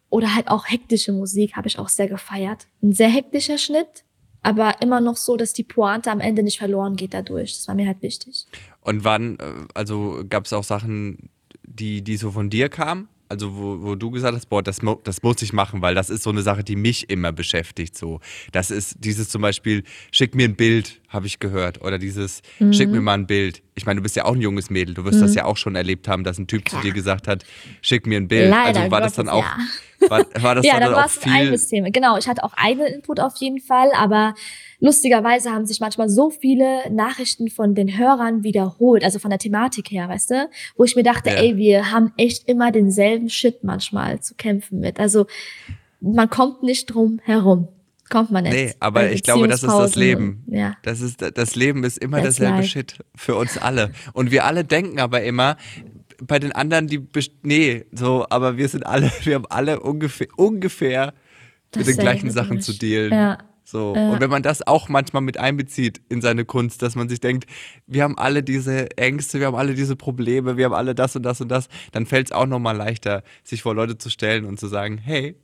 Oder halt auch hektische Musik habe ich auch sehr gefeiert. Ein sehr hektischer Schnitt, aber immer noch so, dass die Pointe am Ende nicht verloren geht dadurch. Das war mir halt wichtig. Und wann, äh, also gab es auch Sachen, die, die so von dir kamen? Also wo, wo du gesagt hast, boah, das, das muss ich machen, weil das ist so eine Sache, die mich immer beschäftigt. So, das ist dieses zum Beispiel, schick mir ein Bild, habe ich gehört, oder dieses, mhm. schick mir mal ein Bild. Ich meine, du bist ja auch ein junges Mädel, du wirst mhm. das ja auch schon erlebt haben, dass ein Typ Klar. zu dir gesagt hat, schick mir ein Bild. Leider also war Gottes, das dann auch, ja. war, war das *laughs* ja, dann, dann auch viel? ein eigenes Thema. Genau, ich hatte auch eigenen Input auf jeden Fall, aber lustigerweise haben sich manchmal so viele Nachrichten von den Hörern wiederholt, also von der Thematik her, weißt du, wo ich mir dachte, ja. ey, wir haben echt immer denselben Shit manchmal zu kämpfen mit. Also man kommt nicht drum herum. Kommt man nicht. Nee, aber ich glaube, das ist das Leben. Ja. Das, ist, das Leben ist immer That's derselbe life. Shit für uns alle. Und wir alle denken aber immer, bei den anderen, die, nee, so, aber wir sind alle, *laughs* wir haben alle ungefähr, ungefähr mit den gleichen Sachen zu dealen. Ja. So. Ja. Und wenn man das auch manchmal mit einbezieht in seine Kunst, dass man sich denkt, wir haben alle diese Ängste, wir haben alle diese Probleme, wir haben alle das und das und das, dann fällt es auch nochmal leichter, sich vor Leute zu stellen und zu sagen, hey,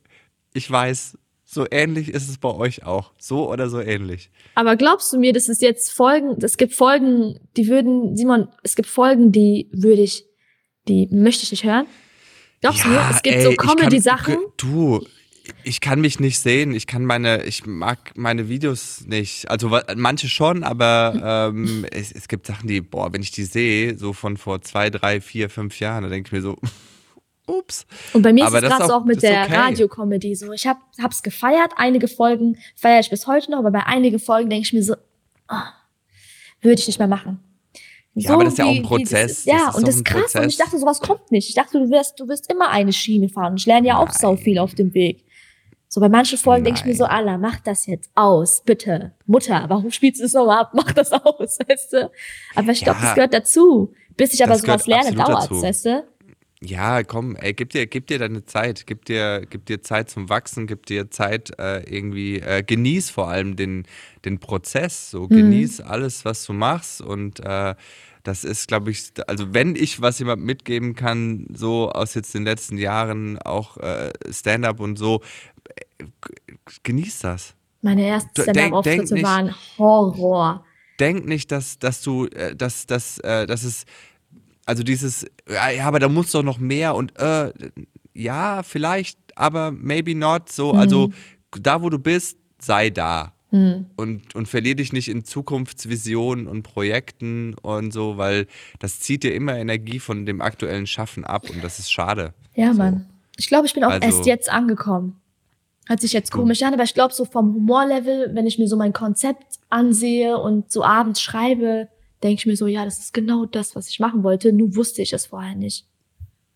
ich weiß, so ähnlich ist es bei euch auch. So oder so ähnlich. Aber glaubst du mir, dass es jetzt Folgen, es gibt Folgen, die würden, Simon, es gibt Folgen, die würde ich, die möchte ich nicht hören? Glaubst ja, du mir, es gibt ey, so Comedy-Sachen? Du, ich kann mich nicht sehen. Ich kann meine, ich mag meine Videos nicht. Also manche schon, aber ähm, *laughs* es, es, gibt Sachen, die, boah, wenn ich die sehe, so von vor zwei, drei, vier, fünf Jahren, da denke ich mir so, *laughs* ups. Und bei mir aber ist es gerade so auch mit der okay. Radiocomedy so. Ich hab, hab's gefeiert, einige Folgen feiere ich bis heute noch, aber bei einigen Folgen denke ich mir so, oh, würde ich nicht mehr machen. Ja, so aber das ist ja auch ein Prozess. Ist, ja, das und das ist krass. Prozess. Und ich dachte, sowas kommt nicht. Ich dachte, du wirst, du wirst immer eine Schiene fahren. Ich lerne ja auch Nein. sau viel auf dem Weg. So bei manchen Folgen denke ich mir so, Allah, mach das jetzt aus, bitte. Mutter, warum spielst du es nochmal ab? *laughs* Mach das aus, weißt du? Aber ich glaube, das gehört dazu. Bis ich aber sowas lerne, dauert weißt du? Ja, komm, ey, gib dir, gib dir deine Zeit, gib dir, gib dir Zeit zum Wachsen, gib dir Zeit äh, irgendwie, äh, genieß vor allem den, den Prozess, so mhm. genieß alles, was du machst und äh, das ist, glaube ich, also wenn ich was jemand mitgeben kann, so aus jetzt den letzten Jahren, auch äh, Stand-up und so, genieß das. Meine ersten Stand-up-Auftritte waren Horror. Denk nicht, dass, dass du, äh, dass, dass, äh, dass es, also dieses, ja, aber da muss doch noch mehr und äh, ja, vielleicht, aber maybe not. So, mhm. also da, wo du bist, sei da. Mhm. Und, und verlier dich nicht in Zukunftsvisionen und Projekten und so, weil das zieht dir immer Energie von dem aktuellen Schaffen ab und das ist schade. Ja, so. Mann. Ich glaube, ich bin auch also, erst jetzt angekommen. Hört sich jetzt komisch an, aber ich glaube, so vom Humorlevel, wenn ich mir so mein Konzept ansehe und so abends schreibe, denke ich mir so, ja, das ist genau das, was ich machen wollte, nur wusste ich es vorher nicht.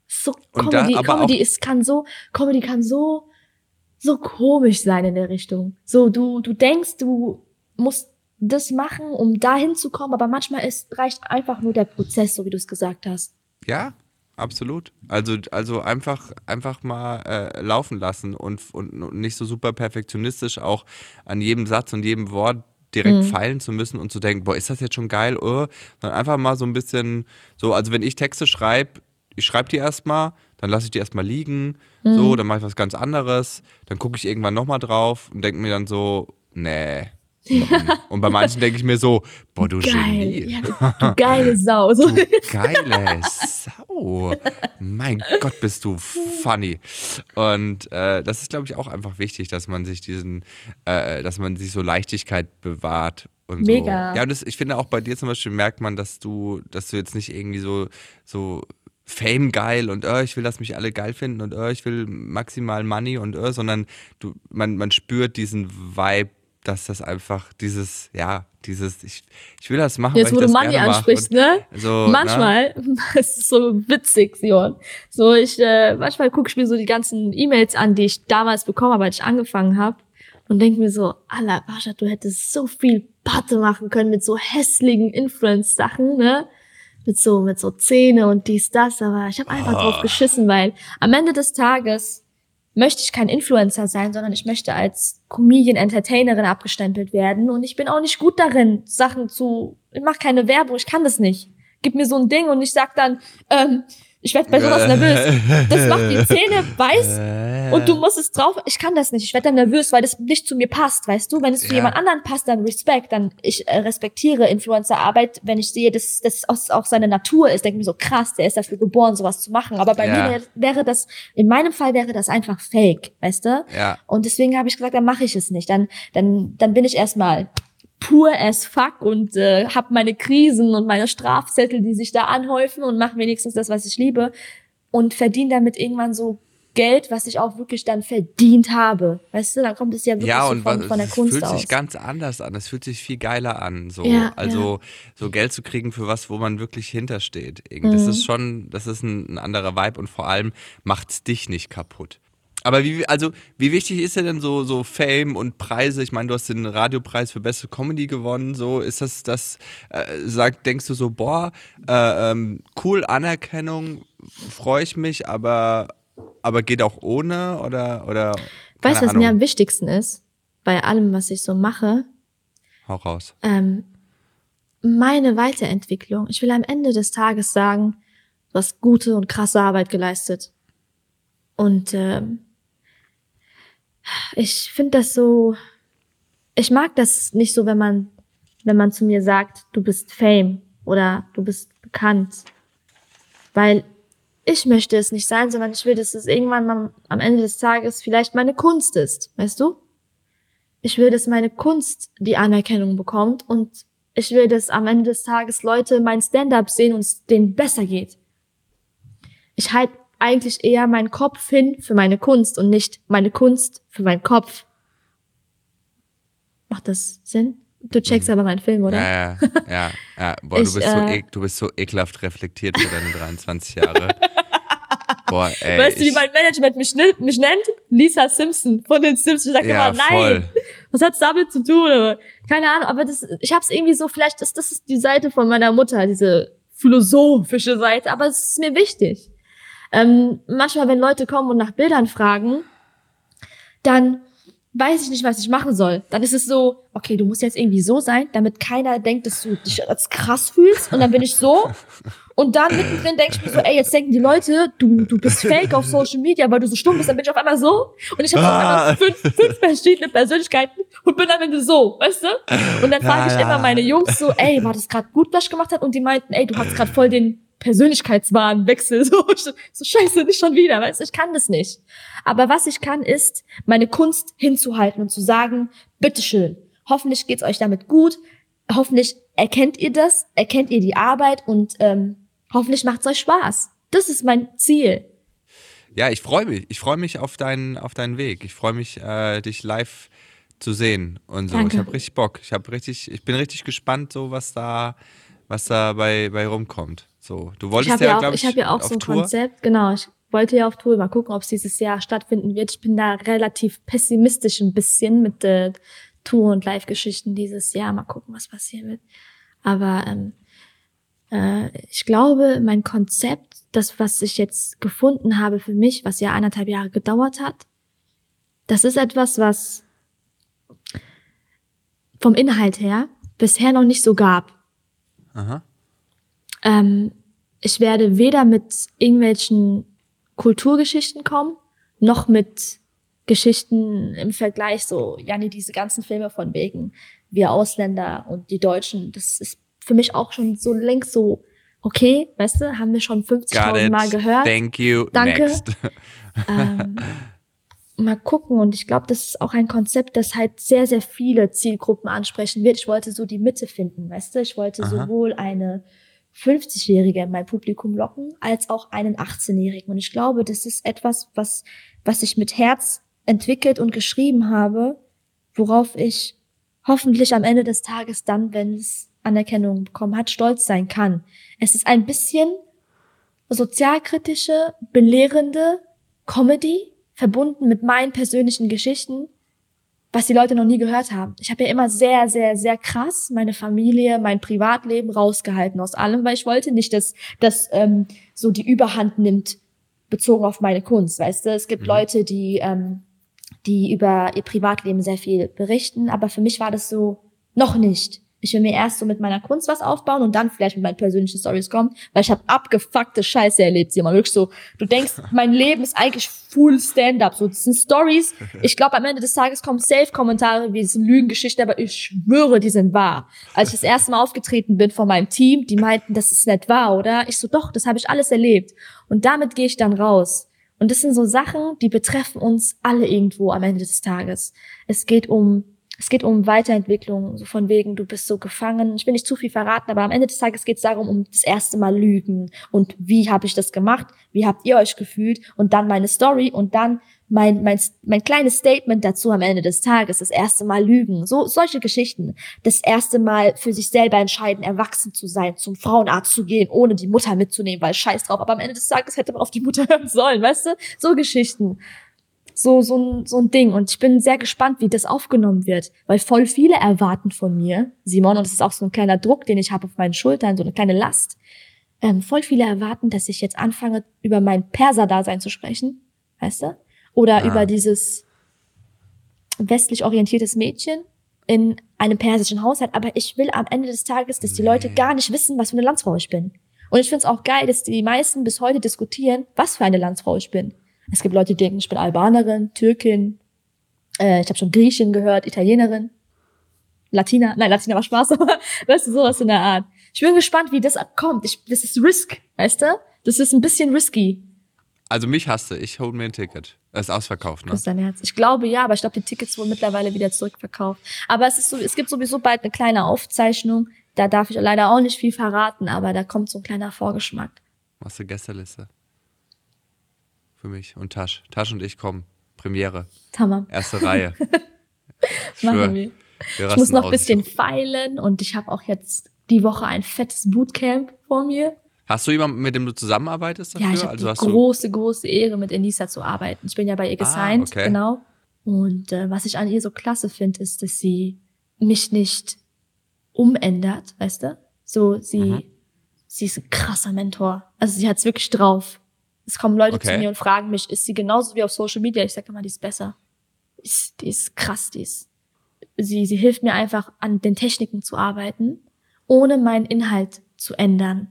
So Comedy, da, Comedy ist, kann so, Comedy kann so, so komisch sein in der Richtung. So, du, du denkst, du musst das machen, um dahin zu kommen, aber manchmal ist, reicht einfach nur der Prozess, so wie du es gesagt hast. Ja, absolut. Also, also einfach, einfach mal äh, laufen lassen und, und, und, nicht so super perfektionistisch auch an jedem Satz und jedem Wort direkt mhm. feilen zu müssen und zu denken, boah, ist das jetzt schon geil? Oh, sondern einfach mal so ein bisschen so, also wenn ich Texte schreibe, ich schreibe die erstmal, dann lasse ich die erstmal liegen, mhm. so, dann mache ich was ganz anderes, dann gucke ich irgendwann nochmal drauf und denke mir dann so, nee, und bei manchen denke ich mir so, boah, du Geil. Genie. Ja, du, geile Sau. Du geile Sau. Mein Gott, bist du funny. Und äh, das ist, glaube ich, auch einfach wichtig, dass man sich diesen, äh, dass man sich so Leichtigkeit bewahrt. Und Mega. So. Ja, und das, ich finde auch bei dir zum Beispiel merkt man, dass du, dass du jetzt nicht irgendwie so, so Fame geil und oh, ich will, dass mich alle geil finden und oh, ich will maximal Money und oh, sondern du, man, man spürt diesen Vibe, dass das einfach dieses, ja, dieses, ich, ich will das machen. Jetzt, wo du Money ansprichst, ne? So, manchmal, *laughs* ne? es ist so witzig, Sion. So, ich, äh, manchmal gucke ich mir so die ganzen E-Mails an, die ich damals bekommen habe, als ich angefangen habe. Und denke mir so, Allah, Bascha, du hättest so viel Patte machen können mit so hässlichen Influence-Sachen, ne? Mit so, mit so Zähne und dies, das, aber ich habe einfach oh. drauf geschissen, weil am Ende des Tages möchte ich kein Influencer sein, sondern ich möchte als Comedian, Entertainerin abgestempelt werden. Und ich bin auch nicht gut darin, Sachen zu, ich mache keine Werbung, ich kann das nicht. Gib mir so ein Ding und ich sag dann, ähm, ich werde bei sowas nervös. Das macht die Zähne weiß und du musst es drauf. Ich kann das nicht. Ich werde dann nervös, weil das nicht zu mir passt, weißt du? Wenn es zu ja. jemand anderen passt, dann Respekt. Dann ich äh, respektiere Influencer-Arbeit, wenn ich sehe, dass das auch seine Natur ist. Denke mir so krass, der ist dafür geboren, sowas zu machen. Aber bei ja. mir wäre das, in meinem Fall wäre das einfach Fake, weißt du? Ja. Und deswegen habe ich gesagt, dann mache ich es nicht. Dann, dann, dann bin ich erstmal pur as fuck und äh, habe meine Krisen und meine Strafzettel, die sich da anhäufen und mache wenigstens das, was ich liebe und verdiene damit irgendwann so Geld, was ich auch wirklich dann verdient habe. Weißt du, dann kommt es ja wirklich ja, so von, von der Kunst aus. Es fühlt sich ganz anders an. Es fühlt sich viel geiler an. So. Ja, also ja. so Geld zu kriegen für was, wo man wirklich hintersteht. Das Mhm. ist schon, das ist ein, ein anderer Vibe und vor allem macht's dich nicht kaputt. Aber wie, also, wie wichtig ist dir denn so, so Fame und Preise? Ich meine, du hast den Radiopreis für beste Comedy gewonnen. So, ist das, das, äh, sag, denkst du so, boah, äh, ähm, cool, Anerkennung, freue ich mich, aber, aber geht auch ohne oder, oder? Weißt du, was Ahnung. mir am wichtigsten ist? Bei allem, was ich so mache, Hau raus. ähm, meine Weiterentwicklung. Ich will am Ende des Tages sagen, du hast gute und krasse Arbeit geleistet. Und ähm, ich finde das so, ich mag das nicht so, wenn man, wenn man zu mir sagt, du bist Fame oder du bist bekannt. Weil ich möchte es nicht sein, sondern ich will, dass es irgendwann mal am Ende des Tages vielleicht meine Kunst ist, weißt du? Ich will, dass meine Kunst die Anerkennung bekommt und ich will, dass am Ende des Tages Leute mein Stand-up sehen und es denen besser geht. Ich halte eigentlich eher meinen Kopf hin für meine Kunst und nicht meine Kunst für meinen Kopf. Macht das Sinn? Du checkst aber meinen Film, oder? Ja, ja, ja. ja. Boah, Ich, du, bist so äh, e du bist so ekelhaft reflektiert für deine 23 Jahre. *laughs* Boah, ey. weißt du, wie mein Management mich, nennt- mich nennt? Lisa Simpson von den Simpsons. Ich sag ja, immer, nein, voll. was hat's damit zu tun? Keine Ahnung, aber das, ich hab's irgendwie so, vielleicht ist das ist die Seite von meiner Mutter, diese philosophische Seite, aber es ist mir wichtig. Ähm, manchmal, wenn Leute kommen und nach Bildern fragen, dann weiß ich nicht, was ich machen soll. Dann ist es so, okay, du musst jetzt irgendwie so sein, damit keiner denkt, dass du dich als krass fühlst. Und dann bin ich so. Und dann mittendrin denke ich mir so, ey, jetzt denken die Leute, du, du bist fake auf Social Media, weil du so stumm bist. Dann bin ich auf einmal so. Und ich habe auf Ah. einmal fünf, fünf verschiedene Persönlichkeiten und bin am Ende so, weißt du? Und dann frage ich Ja, ja. immer meine Jungs so, ey, war das gerade gut, was ich gemacht habe? Und die meinten, ey, du hast gerade voll den Persönlichkeitswahnwechsel. *laughs* So, so scheiße, nicht schon wieder, weißt du? Ich kann das nicht. Aber was ich kann, ist, meine Kunst hinzuhalten und zu sagen, bitteschön, hoffentlich geht's euch damit gut, hoffentlich erkennt ihr das, erkennt ihr die Arbeit und ähm, hoffentlich macht's euch Spaß. Das ist mein Ziel. Ja, ich freue mich. Ich freue mich auf deinen, auf deinen Weg. Ich freue mich, äh, dich live zu sehen und so. Danke. Ich habe richtig Bock. Ich habe richtig, ich bin richtig gespannt, so was da, was da bei, bei rumkommt. So, du Ich wolltest habe ja, ja, auch, glaube ich ich, hab ja auch so ein Tour. Konzept, genau. Ich wollte ja auf Tour, mal gucken, ob es dieses Jahr stattfinden wird. Ich bin da relativ pessimistisch ein bisschen mit äh, Tour- und Live-Geschichten dieses Jahr. Mal gucken, was passieren wird. Aber ähm, äh, ich glaube, mein Konzept, das, was ich jetzt gefunden habe für mich, was ja anderthalb Jahre gedauert hat, das ist etwas, was vom Inhalt her bisher noch nicht so gab. Aha. Ähm, ich werde weder mit irgendwelchen Kulturgeschichten kommen, noch mit Geschichten im Vergleich so, ja, nee, diese ganzen Filme von wegen, wir Ausländer und die Deutschen, das ist für mich auch schon so längst so okay, weißt du, haben wir schon 50.000 Mal gehört. Thank you. Danke. Next. *laughs* ähm, mal gucken. Und ich glaube, das ist auch ein Konzept, das halt sehr, sehr viele Zielgruppen ansprechen wird. Ich wollte so die Mitte finden, weißt du? Ich wollte Aha. sowohl eine 50-Jährige in mein Publikum locken, als auch einen 18-Jährigen. Und ich glaube, das ist etwas, was, was ich mit Herz entwickelt und geschrieben habe, worauf ich hoffentlich am Ende des Tages dann, wenn es Anerkennung bekommen hat, stolz sein kann. Es ist ein bisschen sozialkritische, belehrende Comedy, verbunden mit meinen persönlichen Geschichten, was die Leute noch nie gehört haben. Ich habe ja immer sehr, sehr, sehr krass meine Familie, mein Privatleben rausgehalten aus allem, weil ich wollte nicht, dass das ähm, so die Überhand nimmt, bezogen auf meine Kunst. Weißt du, es gibt Mhm. Leute, die, ähm, die über ihr Privatleben sehr viel berichten, aber für mich war das so noch nicht. Ich will mir erst so mit meiner Kunst was aufbauen und dann vielleicht mit meinen persönlichen Stories kommen, weil ich habe abgefuckte Scheiße erlebt, Simon. Wirklich so, du denkst, *laughs* mein Leben ist eigentlich full Stand-up. So, das sind Stories. *laughs* Ich glaube, am Ende des Tages kommen Safe-Kommentare wie das sind Lügengeschichten, aber ich schwöre, die sind wahr. Als ich das erste Mal aufgetreten bin von meinem Team, die meinten, das ist nicht wahr, oder? Ich so, doch, das habe ich alles erlebt. Und damit gehe ich dann raus. Und das sind so Sachen, die betreffen uns alle irgendwo am Ende des Tages. Es geht um es geht um Weiterentwicklung, so von wegen, du bist so gefangen. Ich will nicht zu viel verraten, aber am Ende des Tages geht es darum, um das erste Mal Lügen. Und wie habe ich das gemacht? Wie habt ihr euch gefühlt? Und dann meine Story und dann mein, mein, mein kleines Statement dazu am Ende des Tages. Das erste Mal Lügen. So, solche Geschichten. Das erste Mal für sich selber entscheiden, erwachsen zu sein, zum Frauenarzt zu gehen, ohne die Mutter mitzunehmen, weil scheiß drauf. Aber am Ende des Tages hätte man auf die Mutter *laughs* hören sollen, weißt du? So Geschichten so, so, ein, so ein Ding. Und ich bin sehr gespannt, wie das aufgenommen wird, weil voll viele erwarten von mir, Simon, und das ist auch so ein kleiner Druck, den ich habe auf meinen Schultern, so eine kleine Last. Ähm, voll viele erwarten, dass ich jetzt anfange, über mein Perser-Dasein zu sprechen, weißt du? Oder Ah. über dieses westlich orientiertes Mädchen in einem persischen Haushalt. Aber ich will am Ende des Tages, dass die Leute gar nicht wissen, was für eine Landsfrau ich bin. Und ich finde es auch geil, dass die meisten bis heute diskutieren, was für eine Landsfrau ich bin. Es gibt Leute, die denken, ich bin Albanerin, Türkin, äh, ich habe schon Griechin gehört, Italienerin, Latina. Nein, Latina war Spaß, *laughs* aber weißt du, sowas in der Art. Ich bin gespannt, wie das kommt. Ich, das ist Risk, weißt du? Das ist ein bisschen risky. Also mich hasste, ich hol mir ein Ticket. Es ist ausverkauft, ne? Das ist dein Herz. Ich glaube ja, aber ich glaube, die Tickets wurden mittlerweile wieder zurückverkauft. Aber es ist so, es gibt sowieso bald eine kleine Aufzeichnung. Da darf ich leider auch nicht viel verraten, aber da kommt so ein kleiner Vorgeschmack. Machst du Gästeliste? Für mich und Tasch. Tasch und ich kommen. Premiere. Hammer. Erste Reihe. *laughs* Machen wir. Wir Ich muss noch ein bisschen feilen und ich habe auch jetzt die Woche ein fettes Bootcamp vor mir. Hast du jemanden, mit dem du zusammenarbeitest dafür? Ja, ich habe also die große, große Ehre, mit Enisa zu arbeiten. Ich bin ja bei ihr gesigned, okay. genau. Und äh, was ich an ihr so klasse finde, ist, dass sie mich nicht umändert, weißt du? So, sie, Mhm. sie ist ein krasser Mentor. Also sie hat's wirklich drauf. Es kommen Leute Okay. zu mir und fragen mich, ist sie genauso wie auf Social Media? Ich sage immer, die ist besser. Ist, die ist krass, die ist. Sie, sie hilft mir einfach, an den Techniken zu arbeiten, ohne meinen Inhalt zu ändern.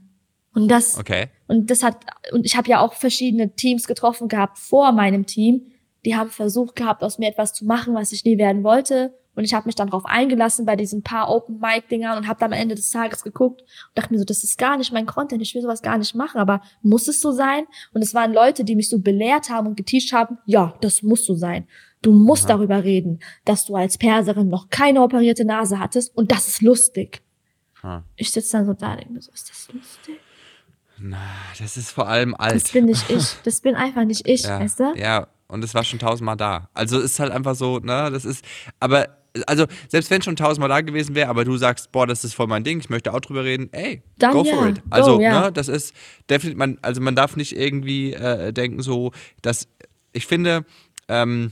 Und das, Okay. und das hat, und ich habe ja auch verschiedene Teams getroffen gehabt vor meinem Team. Die haben versucht gehabt, aus mir etwas zu machen, was ich nie werden wollte. Und ich habe mich dann darauf eingelassen bei diesen paar Open Mic Dingern und habe dann am Ende des Tages geguckt und dachte mir so, das ist gar nicht mein Content, ich will sowas gar nicht machen, aber muss es so sein? Und es waren Leute, die mich so belehrt haben und geteacht haben, ja, das muss so sein. Du musst Aha. darüber reden, dass du als Perserin noch keine operierte Nase hattest und das ist lustig. Ah. Ich sitze dann so da, denke mir so, ist das lustig? Na, das ist vor allem alt. Das bin nicht *laughs* ich. Das bin einfach nicht ich, ja. weißt du? Ja, und es war schon tausendmal da. Also ist halt einfach so, ne, das ist, aber, also selbst wenn schon tausendmal da gewesen wäre, aber du sagst, boah, das ist voll mein Ding, ich möchte auch drüber reden, ey, Dann go ja, for it. go, Also, ja. ne, das ist definitiv, man, also man darf nicht irgendwie äh, denken so, dass, ich finde, ähm,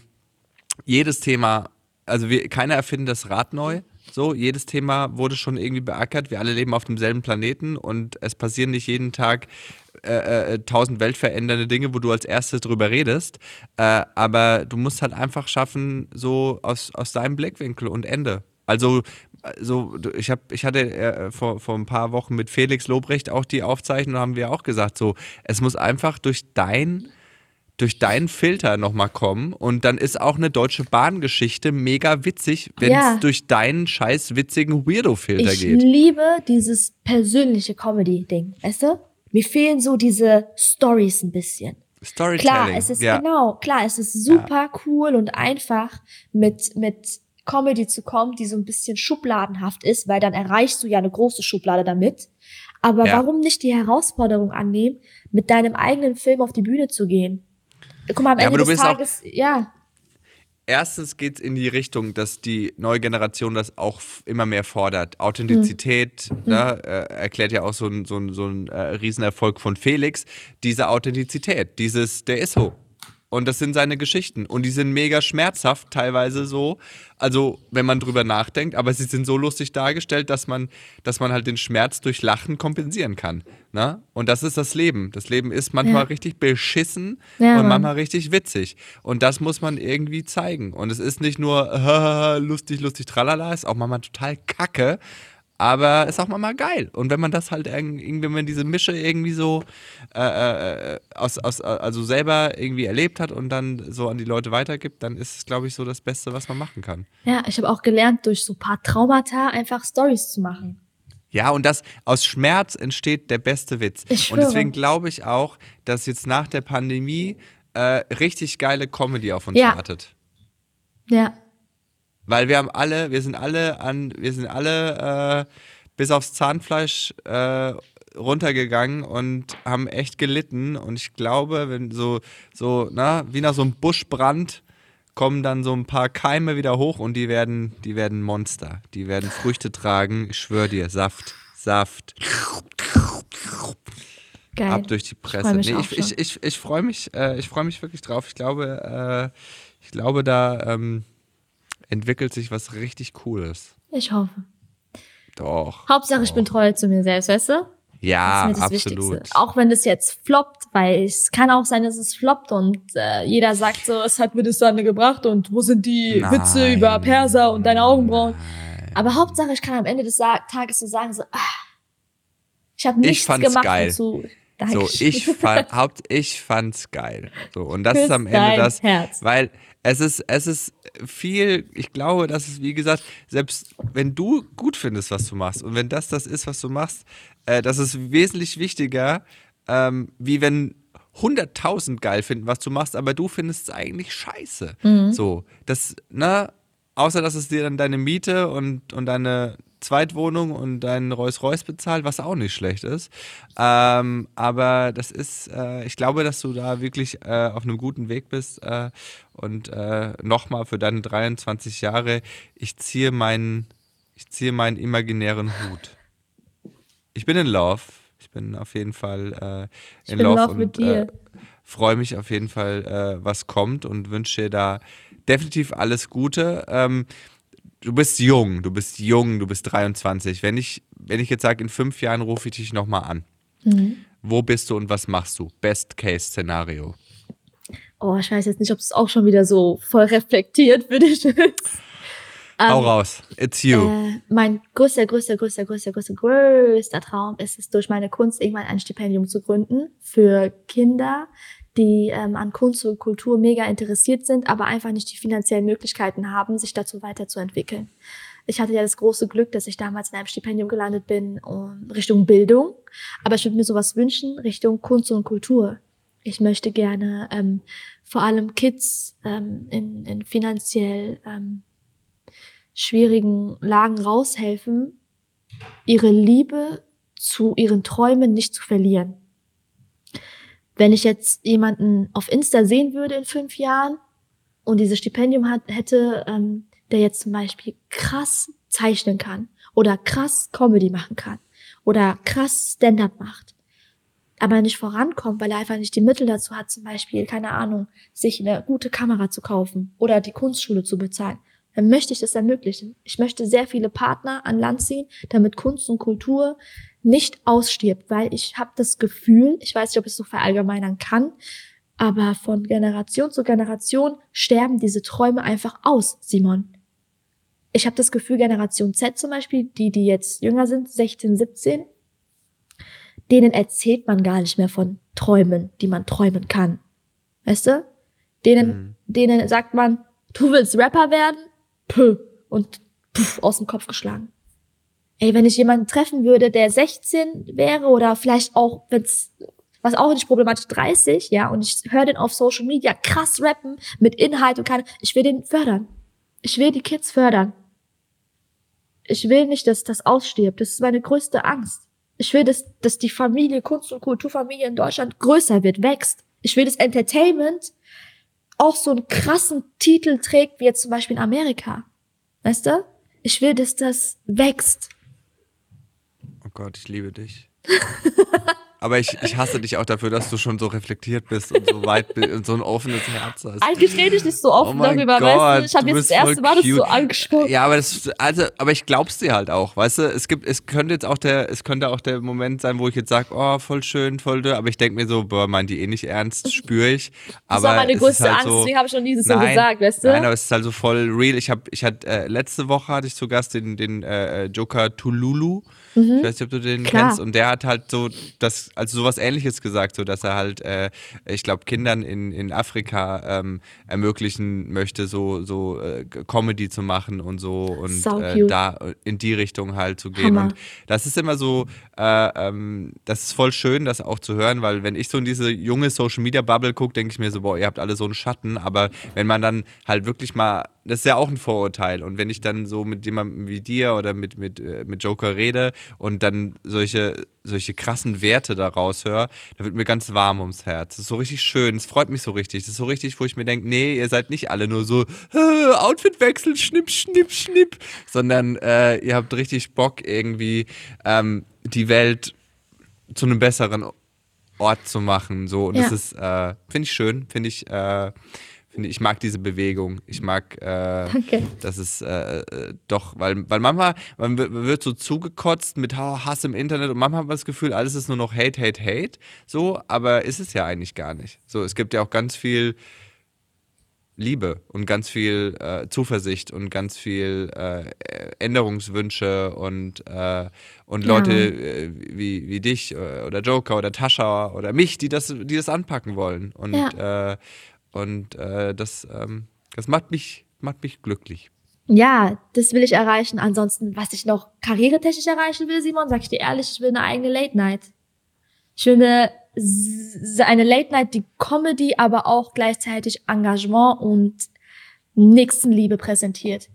jedes Thema, also wir, keiner erfindet das Rad neu. So, jedes Thema wurde schon irgendwie beackert. Wir alle leben auf demselben Planeten und es passieren nicht jeden Tag äh, äh, tausend weltverändernde Dinge, wo du als erstes drüber redest. Äh, aber du musst halt einfach schaffen, so aus, aus deinem Blickwinkel und Ende. Also, so, ich, hab, ich hatte äh, vor, vor ein paar Wochen mit Felix Lobrecht auch die Aufzeichnung, haben wir auch gesagt, so, es muss einfach durch dein durch deinen Filter nochmal kommen und dann ist auch eine deutsche Bahngeschichte mega witzig, wenn es Ja. durch deinen scheiß witzigen Weirdo-Filter Ich geht. liebe dieses persönliche Comedy-Ding, weißt du? Mir fehlen so diese Stories ein bisschen. Storytelling. Klar, es ist ja. genau, klar, es ist super cool und einfach mit mit Comedy zu kommen, die so ein bisschen schubladenhaft ist, weil dann erreichst du ja eine große Schublade damit. Aber Ja. warum nicht die Herausforderung annehmen, mit deinem eigenen Film auf die Bühne zu gehen? Guck mal, am Ja, Ende aber du des bist auch- Tages, ja, Erstens geht es in die Richtung, dass die neue Generation das auch immer mehr fordert. Authentizität, ne, äh, erklärt ja auch so ein, so ein, so ein äh, Riesenerfolg von Felix. Diese Authentizität, dieses, der ist so. Und das sind seine Geschichten. Und die sind mega schmerzhaft, teilweise so. Also, wenn man drüber nachdenkt, aber sie sind so lustig dargestellt, dass man, dass man halt den Schmerz durch Lachen kompensieren kann. Ne? Und das ist das Leben. Das Leben ist manchmal Ja. richtig beschissen Ja, und manchmal richtig witzig. Und das muss man irgendwie zeigen. Und es ist nicht nur *laughs* lustig, lustig, tralala, ist auch manchmal total kacke, aber ist auch manchmal geil. Und wenn man das halt irg- irgendwie, wenn man diese Mische irgendwie so äh, äh, aus, aus, also selber irgendwie erlebt hat und dann so an die Leute weitergibt, dann ist es, glaube ich, so das Beste, was man machen kann. ja, ich habe auch gelernt, durch so ein paar Traumata einfach Stories zu machen. Ja, und das aus Schmerz entsteht der beste Witz. Ich und deswegen glaube ich auch, dass jetzt nach der Pandemie äh, richtig geile Comedy auf uns Ja. wartet. Ja, Weil wir haben alle, wir sind alle an, wir sind alle äh, bis aufs Zahnfleisch äh, runtergegangen und haben echt gelitten. Und ich glaube, wenn so, so, na, wie nach so einem Buschbrand kommen dann so ein paar Keime wieder hoch und die werden, die werden Monster. Die werden Früchte tragen. Ich schwöre dir, Saft, Saft. geil. Ab durch die freu Presse. mich nee, ich ich, ich, ich freue mich, äh, ich freue mich wirklich drauf. Ich glaube, äh, ich glaube, da ähm, entwickelt sich was richtig Cooles. Ich hoffe. Doch. Hauptsache, ich bin treu zu mir selbst, weißt du? Ja, das ist mir das absolut. Wichtigste. Auch wenn das jetzt floppt, weil es kann auch sein, dass es floppt und äh, jeder sagt so, es hat mir das dann gebracht und wo sind die Nein. Witze über Perser und deine Augenbrauen? Aber Hauptsache, ich kann am Ende des Tages so sagen, so, ah, ich habe Ich nichts fand's gemacht geil. dazu. So, Dankeschön. ich, fand, Haupt, ich fand's geil. So, und das Küss ist am Ende das, Herz. weil es ist, es ist viel, ich glaube, dass es, wie gesagt, selbst wenn du gut findest, was du machst und wenn das das ist, was du machst, äh, das ist wesentlich wichtiger, ähm, wie wenn 100.000 geil finden, was du machst, aber du findest es eigentlich scheiße. Mhm. So, das, ne, außer dass es dir dann deine Miete und, und deine Zweitwohnung und deinen Rolls-Royce bezahlt, was auch nicht schlecht ist. Ähm, aber das ist, äh, ich glaube, dass du da wirklich äh, auf einem guten Weg bist. Äh, und äh, nochmal für deine 23 Jahre, ich ziehe meinen, ich ziehe meinen imaginären Hut. Ich bin in Love. Ich bin auf jeden Fall äh, in Love, Love und mit dir. Äh, freue mich auf jeden Fall, was kommt und wünsche dir da definitiv alles Gute. Ähm, du bist jung, du bist jung, du bist 23. Wenn ich, wenn ich jetzt sage, in fünf Jahren rufe ich dich nochmal an. Mhm. Wo bist du und was machst du? Best-Case-Szenario. Oh, ich weiß jetzt nicht, ob es auch schon wieder so voll reflektiert für dich ist. Hau Ähm, raus. It's you. Äh, mein größter, größter, größter, größter, größter, größter Traum ist es, durch meine Kunst irgendwann ein Stipendium zu gründen für Kinder, die ähm, an Kunst und Kultur mega interessiert sind, aber einfach nicht die finanziellen Möglichkeiten haben, sich dazu weiterzuentwickeln. Ich hatte ja das große Glück, dass ich damals in einem Stipendium gelandet bin um, Richtung Bildung, aber ich würde mir sowas wünschen Richtung Kunst und Kultur. Ich möchte gerne ähm, vor allem Kids ähm, in, in finanziell ähm, schwierigen Lagen raushelfen, ihre Liebe zu ihren Träumen nicht zu verlieren. Wenn ich jetzt jemanden auf Insta sehen würde in fünf Jahren und dieses Stipendium hat, hätte, ähm, der jetzt zum Beispiel krass zeichnen kann oder krass Comedy machen kann oder krass Stand-up macht, aber nicht vorankommt, weil er einfach nicht die Mittel dazu hat, zum Beispiel, keine Ahnung, sich eine gute Kamera zu kaufen oder die Kunstschule zu bezahlen, dann möchte ich das ermöglichen. Ich möchte sehr viele Partner an Land ziehen, damit Kunst und Kultur nicht ausstirbt, weil ich habe das Gefühl, ich weiß nicht, ob ich es so verallgemeinern kann, aber von Generation zu Generation sterben diese Träume einfach aus, Simon. Ich habe das Gefühl, Generation Z zum Beispiel, die, die jetzt jünger sind, 16, 17, denen erzählt man gar nicht mehr von Träumen, die man träumen kann. Weißt du? Denen, mhm. denen sagt man, du willst Rapper werden? Puh. Und puff, aus dem Kopf geschlagen. Ey, wenn ich jemanden treffen würde, der 16 wäre oder vielleicht auch, wenn's, was auch nicht problematisch, 30, ja, und ich höre den auf Social Media krass rappen mit Inhalt und kann, ich will den fördern. Ich will die Kids fördern. Ich will nicht, dass das ausstirbt. Das ist meine größte Angst. Ich will, dass, dass die Familie, Kunst- und Kulturfamilie in Deutschland größer wird, wächst. Ich will, dass Entertainment auch so einen krassen Titel trägt, wie jetzt zum Beispiel in Amerika. Weißt du? Ich will, dass das wächst. Gott, ich liebe dich. Aber ich, ich hasse dich auch dafür, dass du schon so reflektiert bist und so weit und so ein offenes Herz hast. Eigentlich rede ich nicht so offen oh darüber, Gott, weißt du? Ich habe jetzt das erste Mal das so angeschaut. Ja, aber das, also, aber ich glaub's dir halt auch, weißt du? Es gibt, es könnte jetzt auch der, es könnte auch der Moment sein, wo ich jetzt sage, oh, voll schön, voll dünn, aber ich denke mir so, boah, meint die eh nicht ernst, spüre ich. Aber *laughs* das war meine größte halt Angst, so, deswegen habe ich schon nie so gesagt, weißt du? Nein, aber es ist halt so voll real. Ich habe, ich hatte, äh, letzte Woche hatte ich zu Gast den, den äh, Joker Tululu. Mhm. Ich weiß nicht, ob du den Klar. kennst. Und der hat halt so das, also sowas ähnliches gesagt, so dass er halt, äh, ich glaube, Kindern in, in Afrika ähm, ermöglichen möchte, so, so äh, Comedy zu machen und so und äh, da in die Richtung halt zu gehen. Hammer. Und das ist immer so, äh, ähm, das ist voll schön, das auch zu hören, weil wenn ich so in diese junge Social Media Bubble gucke, denke ich mir so, boah, ihr habt alle so einen Schatten, aber wenn man dann halt wirklich mal das ist ja auch ein Vorurteil. Und wenn ich dann so mit jemandem wie dir oder mit, mit, äh, mit Joker rede und dann solche, solche krassen Werte da raushöre, da wird mir ganz warm ums Herz. Das ist so richtig schön. Es freut mich so richtig. Das ist so richtig, wo ich mir denke, nee, ihr seid nicht alle nur so äh, Outfitwechsel, schnipp, schnipp, schnipp, sondern äh, ihr habt richtig Bock irgendwie ähm, die Welt zu einem besseren Ort zu machen. So. Und ja. das ist, äh, finde ich schön, finde ich, äh, finde ich mag diese Bewegung. Ich mag, äh, Danke. das ist äh, äh, doch, weil, weil manchmal man wird so zugekotzt mit Hass im Internet und manchmal hat man das Gefühl, alles ist nur noch Hate, Hate, Hate. So, aber ist es ja eigentlich gar nicht. So, es gibt ja auch ganz viel Liebe und ganz viel äh, Zuversicht und ganz viel äh, Änderungswünsche und, äh, und Leute äh, wie, wie dich äh, oder Joker oder Tascha oder mich, die das, die das anpacken wollen. Und, ja. Und äh, das, ähm, das macht mich, macht mich glücklich. Ja, das will ich erreichen. Ansonsten, was ich noch karrieretechnisch erreichen will, Simon, sag ich dir ehrlich, ich will eine eigene Late Night. Ich will eine, eine Late Night, die Comedy, aber auch gleichzeitig Engagement und Nächstenliebe präsentiert.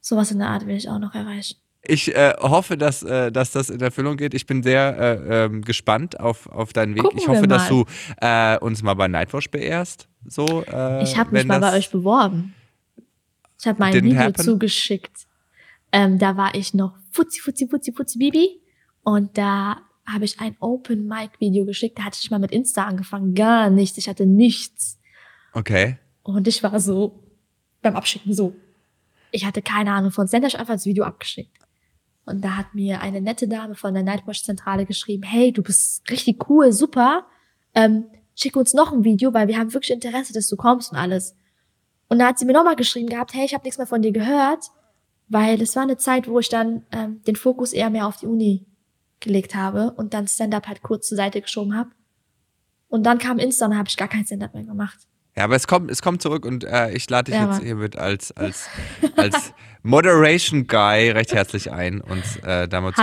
Sowas in der Art will ich auch noch erreichen. Ich äh, hoffe, dass, äh, dass das in Erfüllung geht. Ich bin sehr äh, ähm, gespannt auf, auf deinen Weg. Gucken ich hoffe, dass du äh, uns mal bei Nightwatch beehrst. So, äh, ich habe mich mal bei euch beworben. Ich habe mein Video happen. zugeschickt. Ähm, da war ich noch Fuzzi, Fuzzi, Fuzzi, Fuzzi, Bibi. Und da habe ich ein Open Mic Video geschickt. Da hatte ich mal mit Insta angefangen. Gar nichts. Ich hatte nichts. Okay. Und ich war so beim Abschicken so. Ich hatte keine Ahnung von Sender. Ich einfach das Video abgeschickt. Und da hat mir eine nette Dame von der Nightwatch-Zentrale geschrieben, hey, du bist richtig cool, super. Ähm, schick uns noch ein Video, weil wir haben wirklich Interesse, dass du kommst und alles. Und da hat sie mir nochmal geschrieben gehabt, hey, ich habe nichts mehr von dir gehört, weil das war eine Zeit, wo ich dann ähm, den Fokus eher mehr auf die Uni gelegt habe und dann Stand-up halt kurz zur Seite geschoben habe. Und dann kam Insta und habe ich gar kein Stand-up mehr gemacht. Ja, aber es kommt, es kommt zurück und äh, ich lade dich ja, jetzt hiermit als, als, als Moderation Guy recht herzlich ein und äh, damit zu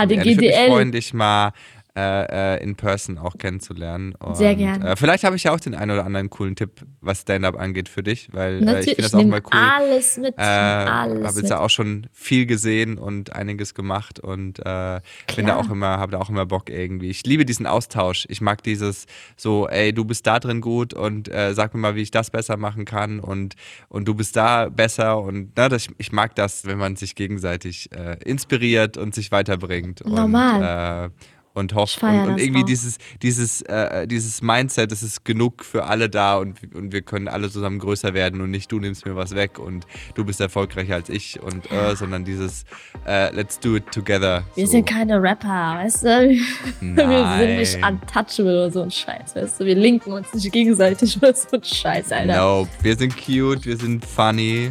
freuen, dich mal äh, äh, in person auch kennenzulernen. Und, Sehr gerne. Äh, vielleicht habe ich ja auch den einen oder anderen coolen Tipp, was Stand-up angeht für dich, weil äh, ich finde das auch mal cool. Alles mit. Äh. Habe jetzt ja auch schon viel gesehen und einiges gemacht und äh, bin da auch immer, habe da auch immer Bock irgendwie. Ich liebe diesen Austausch. Ich mag dieses so, ey, du bist da drin gut und äh, sag mir mal, wie ich das besser machen kann und, und du bist da besser und na, das, ich mag das, wenn man sich gegenseitig inspiriert und sich weiterbringt. Normal. Und, und hofft und, und, irgendwie dieses, dieses, äh, dieses Mindset, es ist genug für alle da und, und wir können alle zusammen größer werden und nicht du nimmst mir was weg und du bist erfolgreicher als ich und äh, sondern dieses äh, Let's do it together. Wir so. sind keine Rapper, weißt du? *laughs* Wir sind nicht untouchable oder so ein Scheiß, weißt du? Wir linken uns nicht gegenseitig oder so ein Scheiß, Alter. Nope. Wir sind cute, wir sind funny,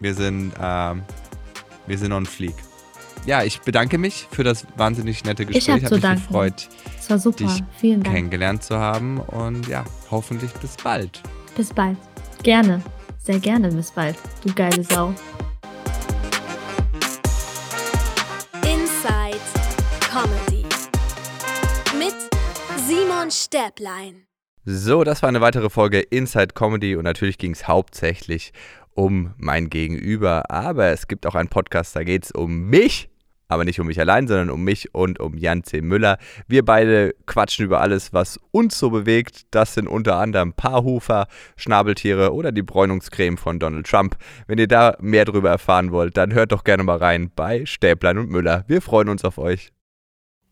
wir sind, ähm, wir sind on fleek ja, ich bedanke mich für das wahnsinnig nette Gespräch. Ich habe mich gefreut, es war super. dich Vielen Dank. kennengelernt zu haben. Und ja, hoffentlich bis bald. Bis bald. Gerne. Sehr gerne bis bald. Du geile Sau. Inside Comedy mit Simon Stäblein. So, das war eine weitere Folge Inside Comedy und natürlich ging es hauptsächlich um mein Gegenüber, aber es gibt auch einen Podcast, da geht es um mich aber nicht um mich allein, sondern um mich und um Jan C. Müller. Wir beide quatschen über alles, was uns so bewegt. Das sind unter anderem Paarhufer, Schnabeltiere oder die Bräunungscreme von Donald Trump. Wenn ihr da mehr darüber erfahren wollt, dann hört doch gerne mal rein bei Stäblein und Müller. Wir freuen uns auf euch.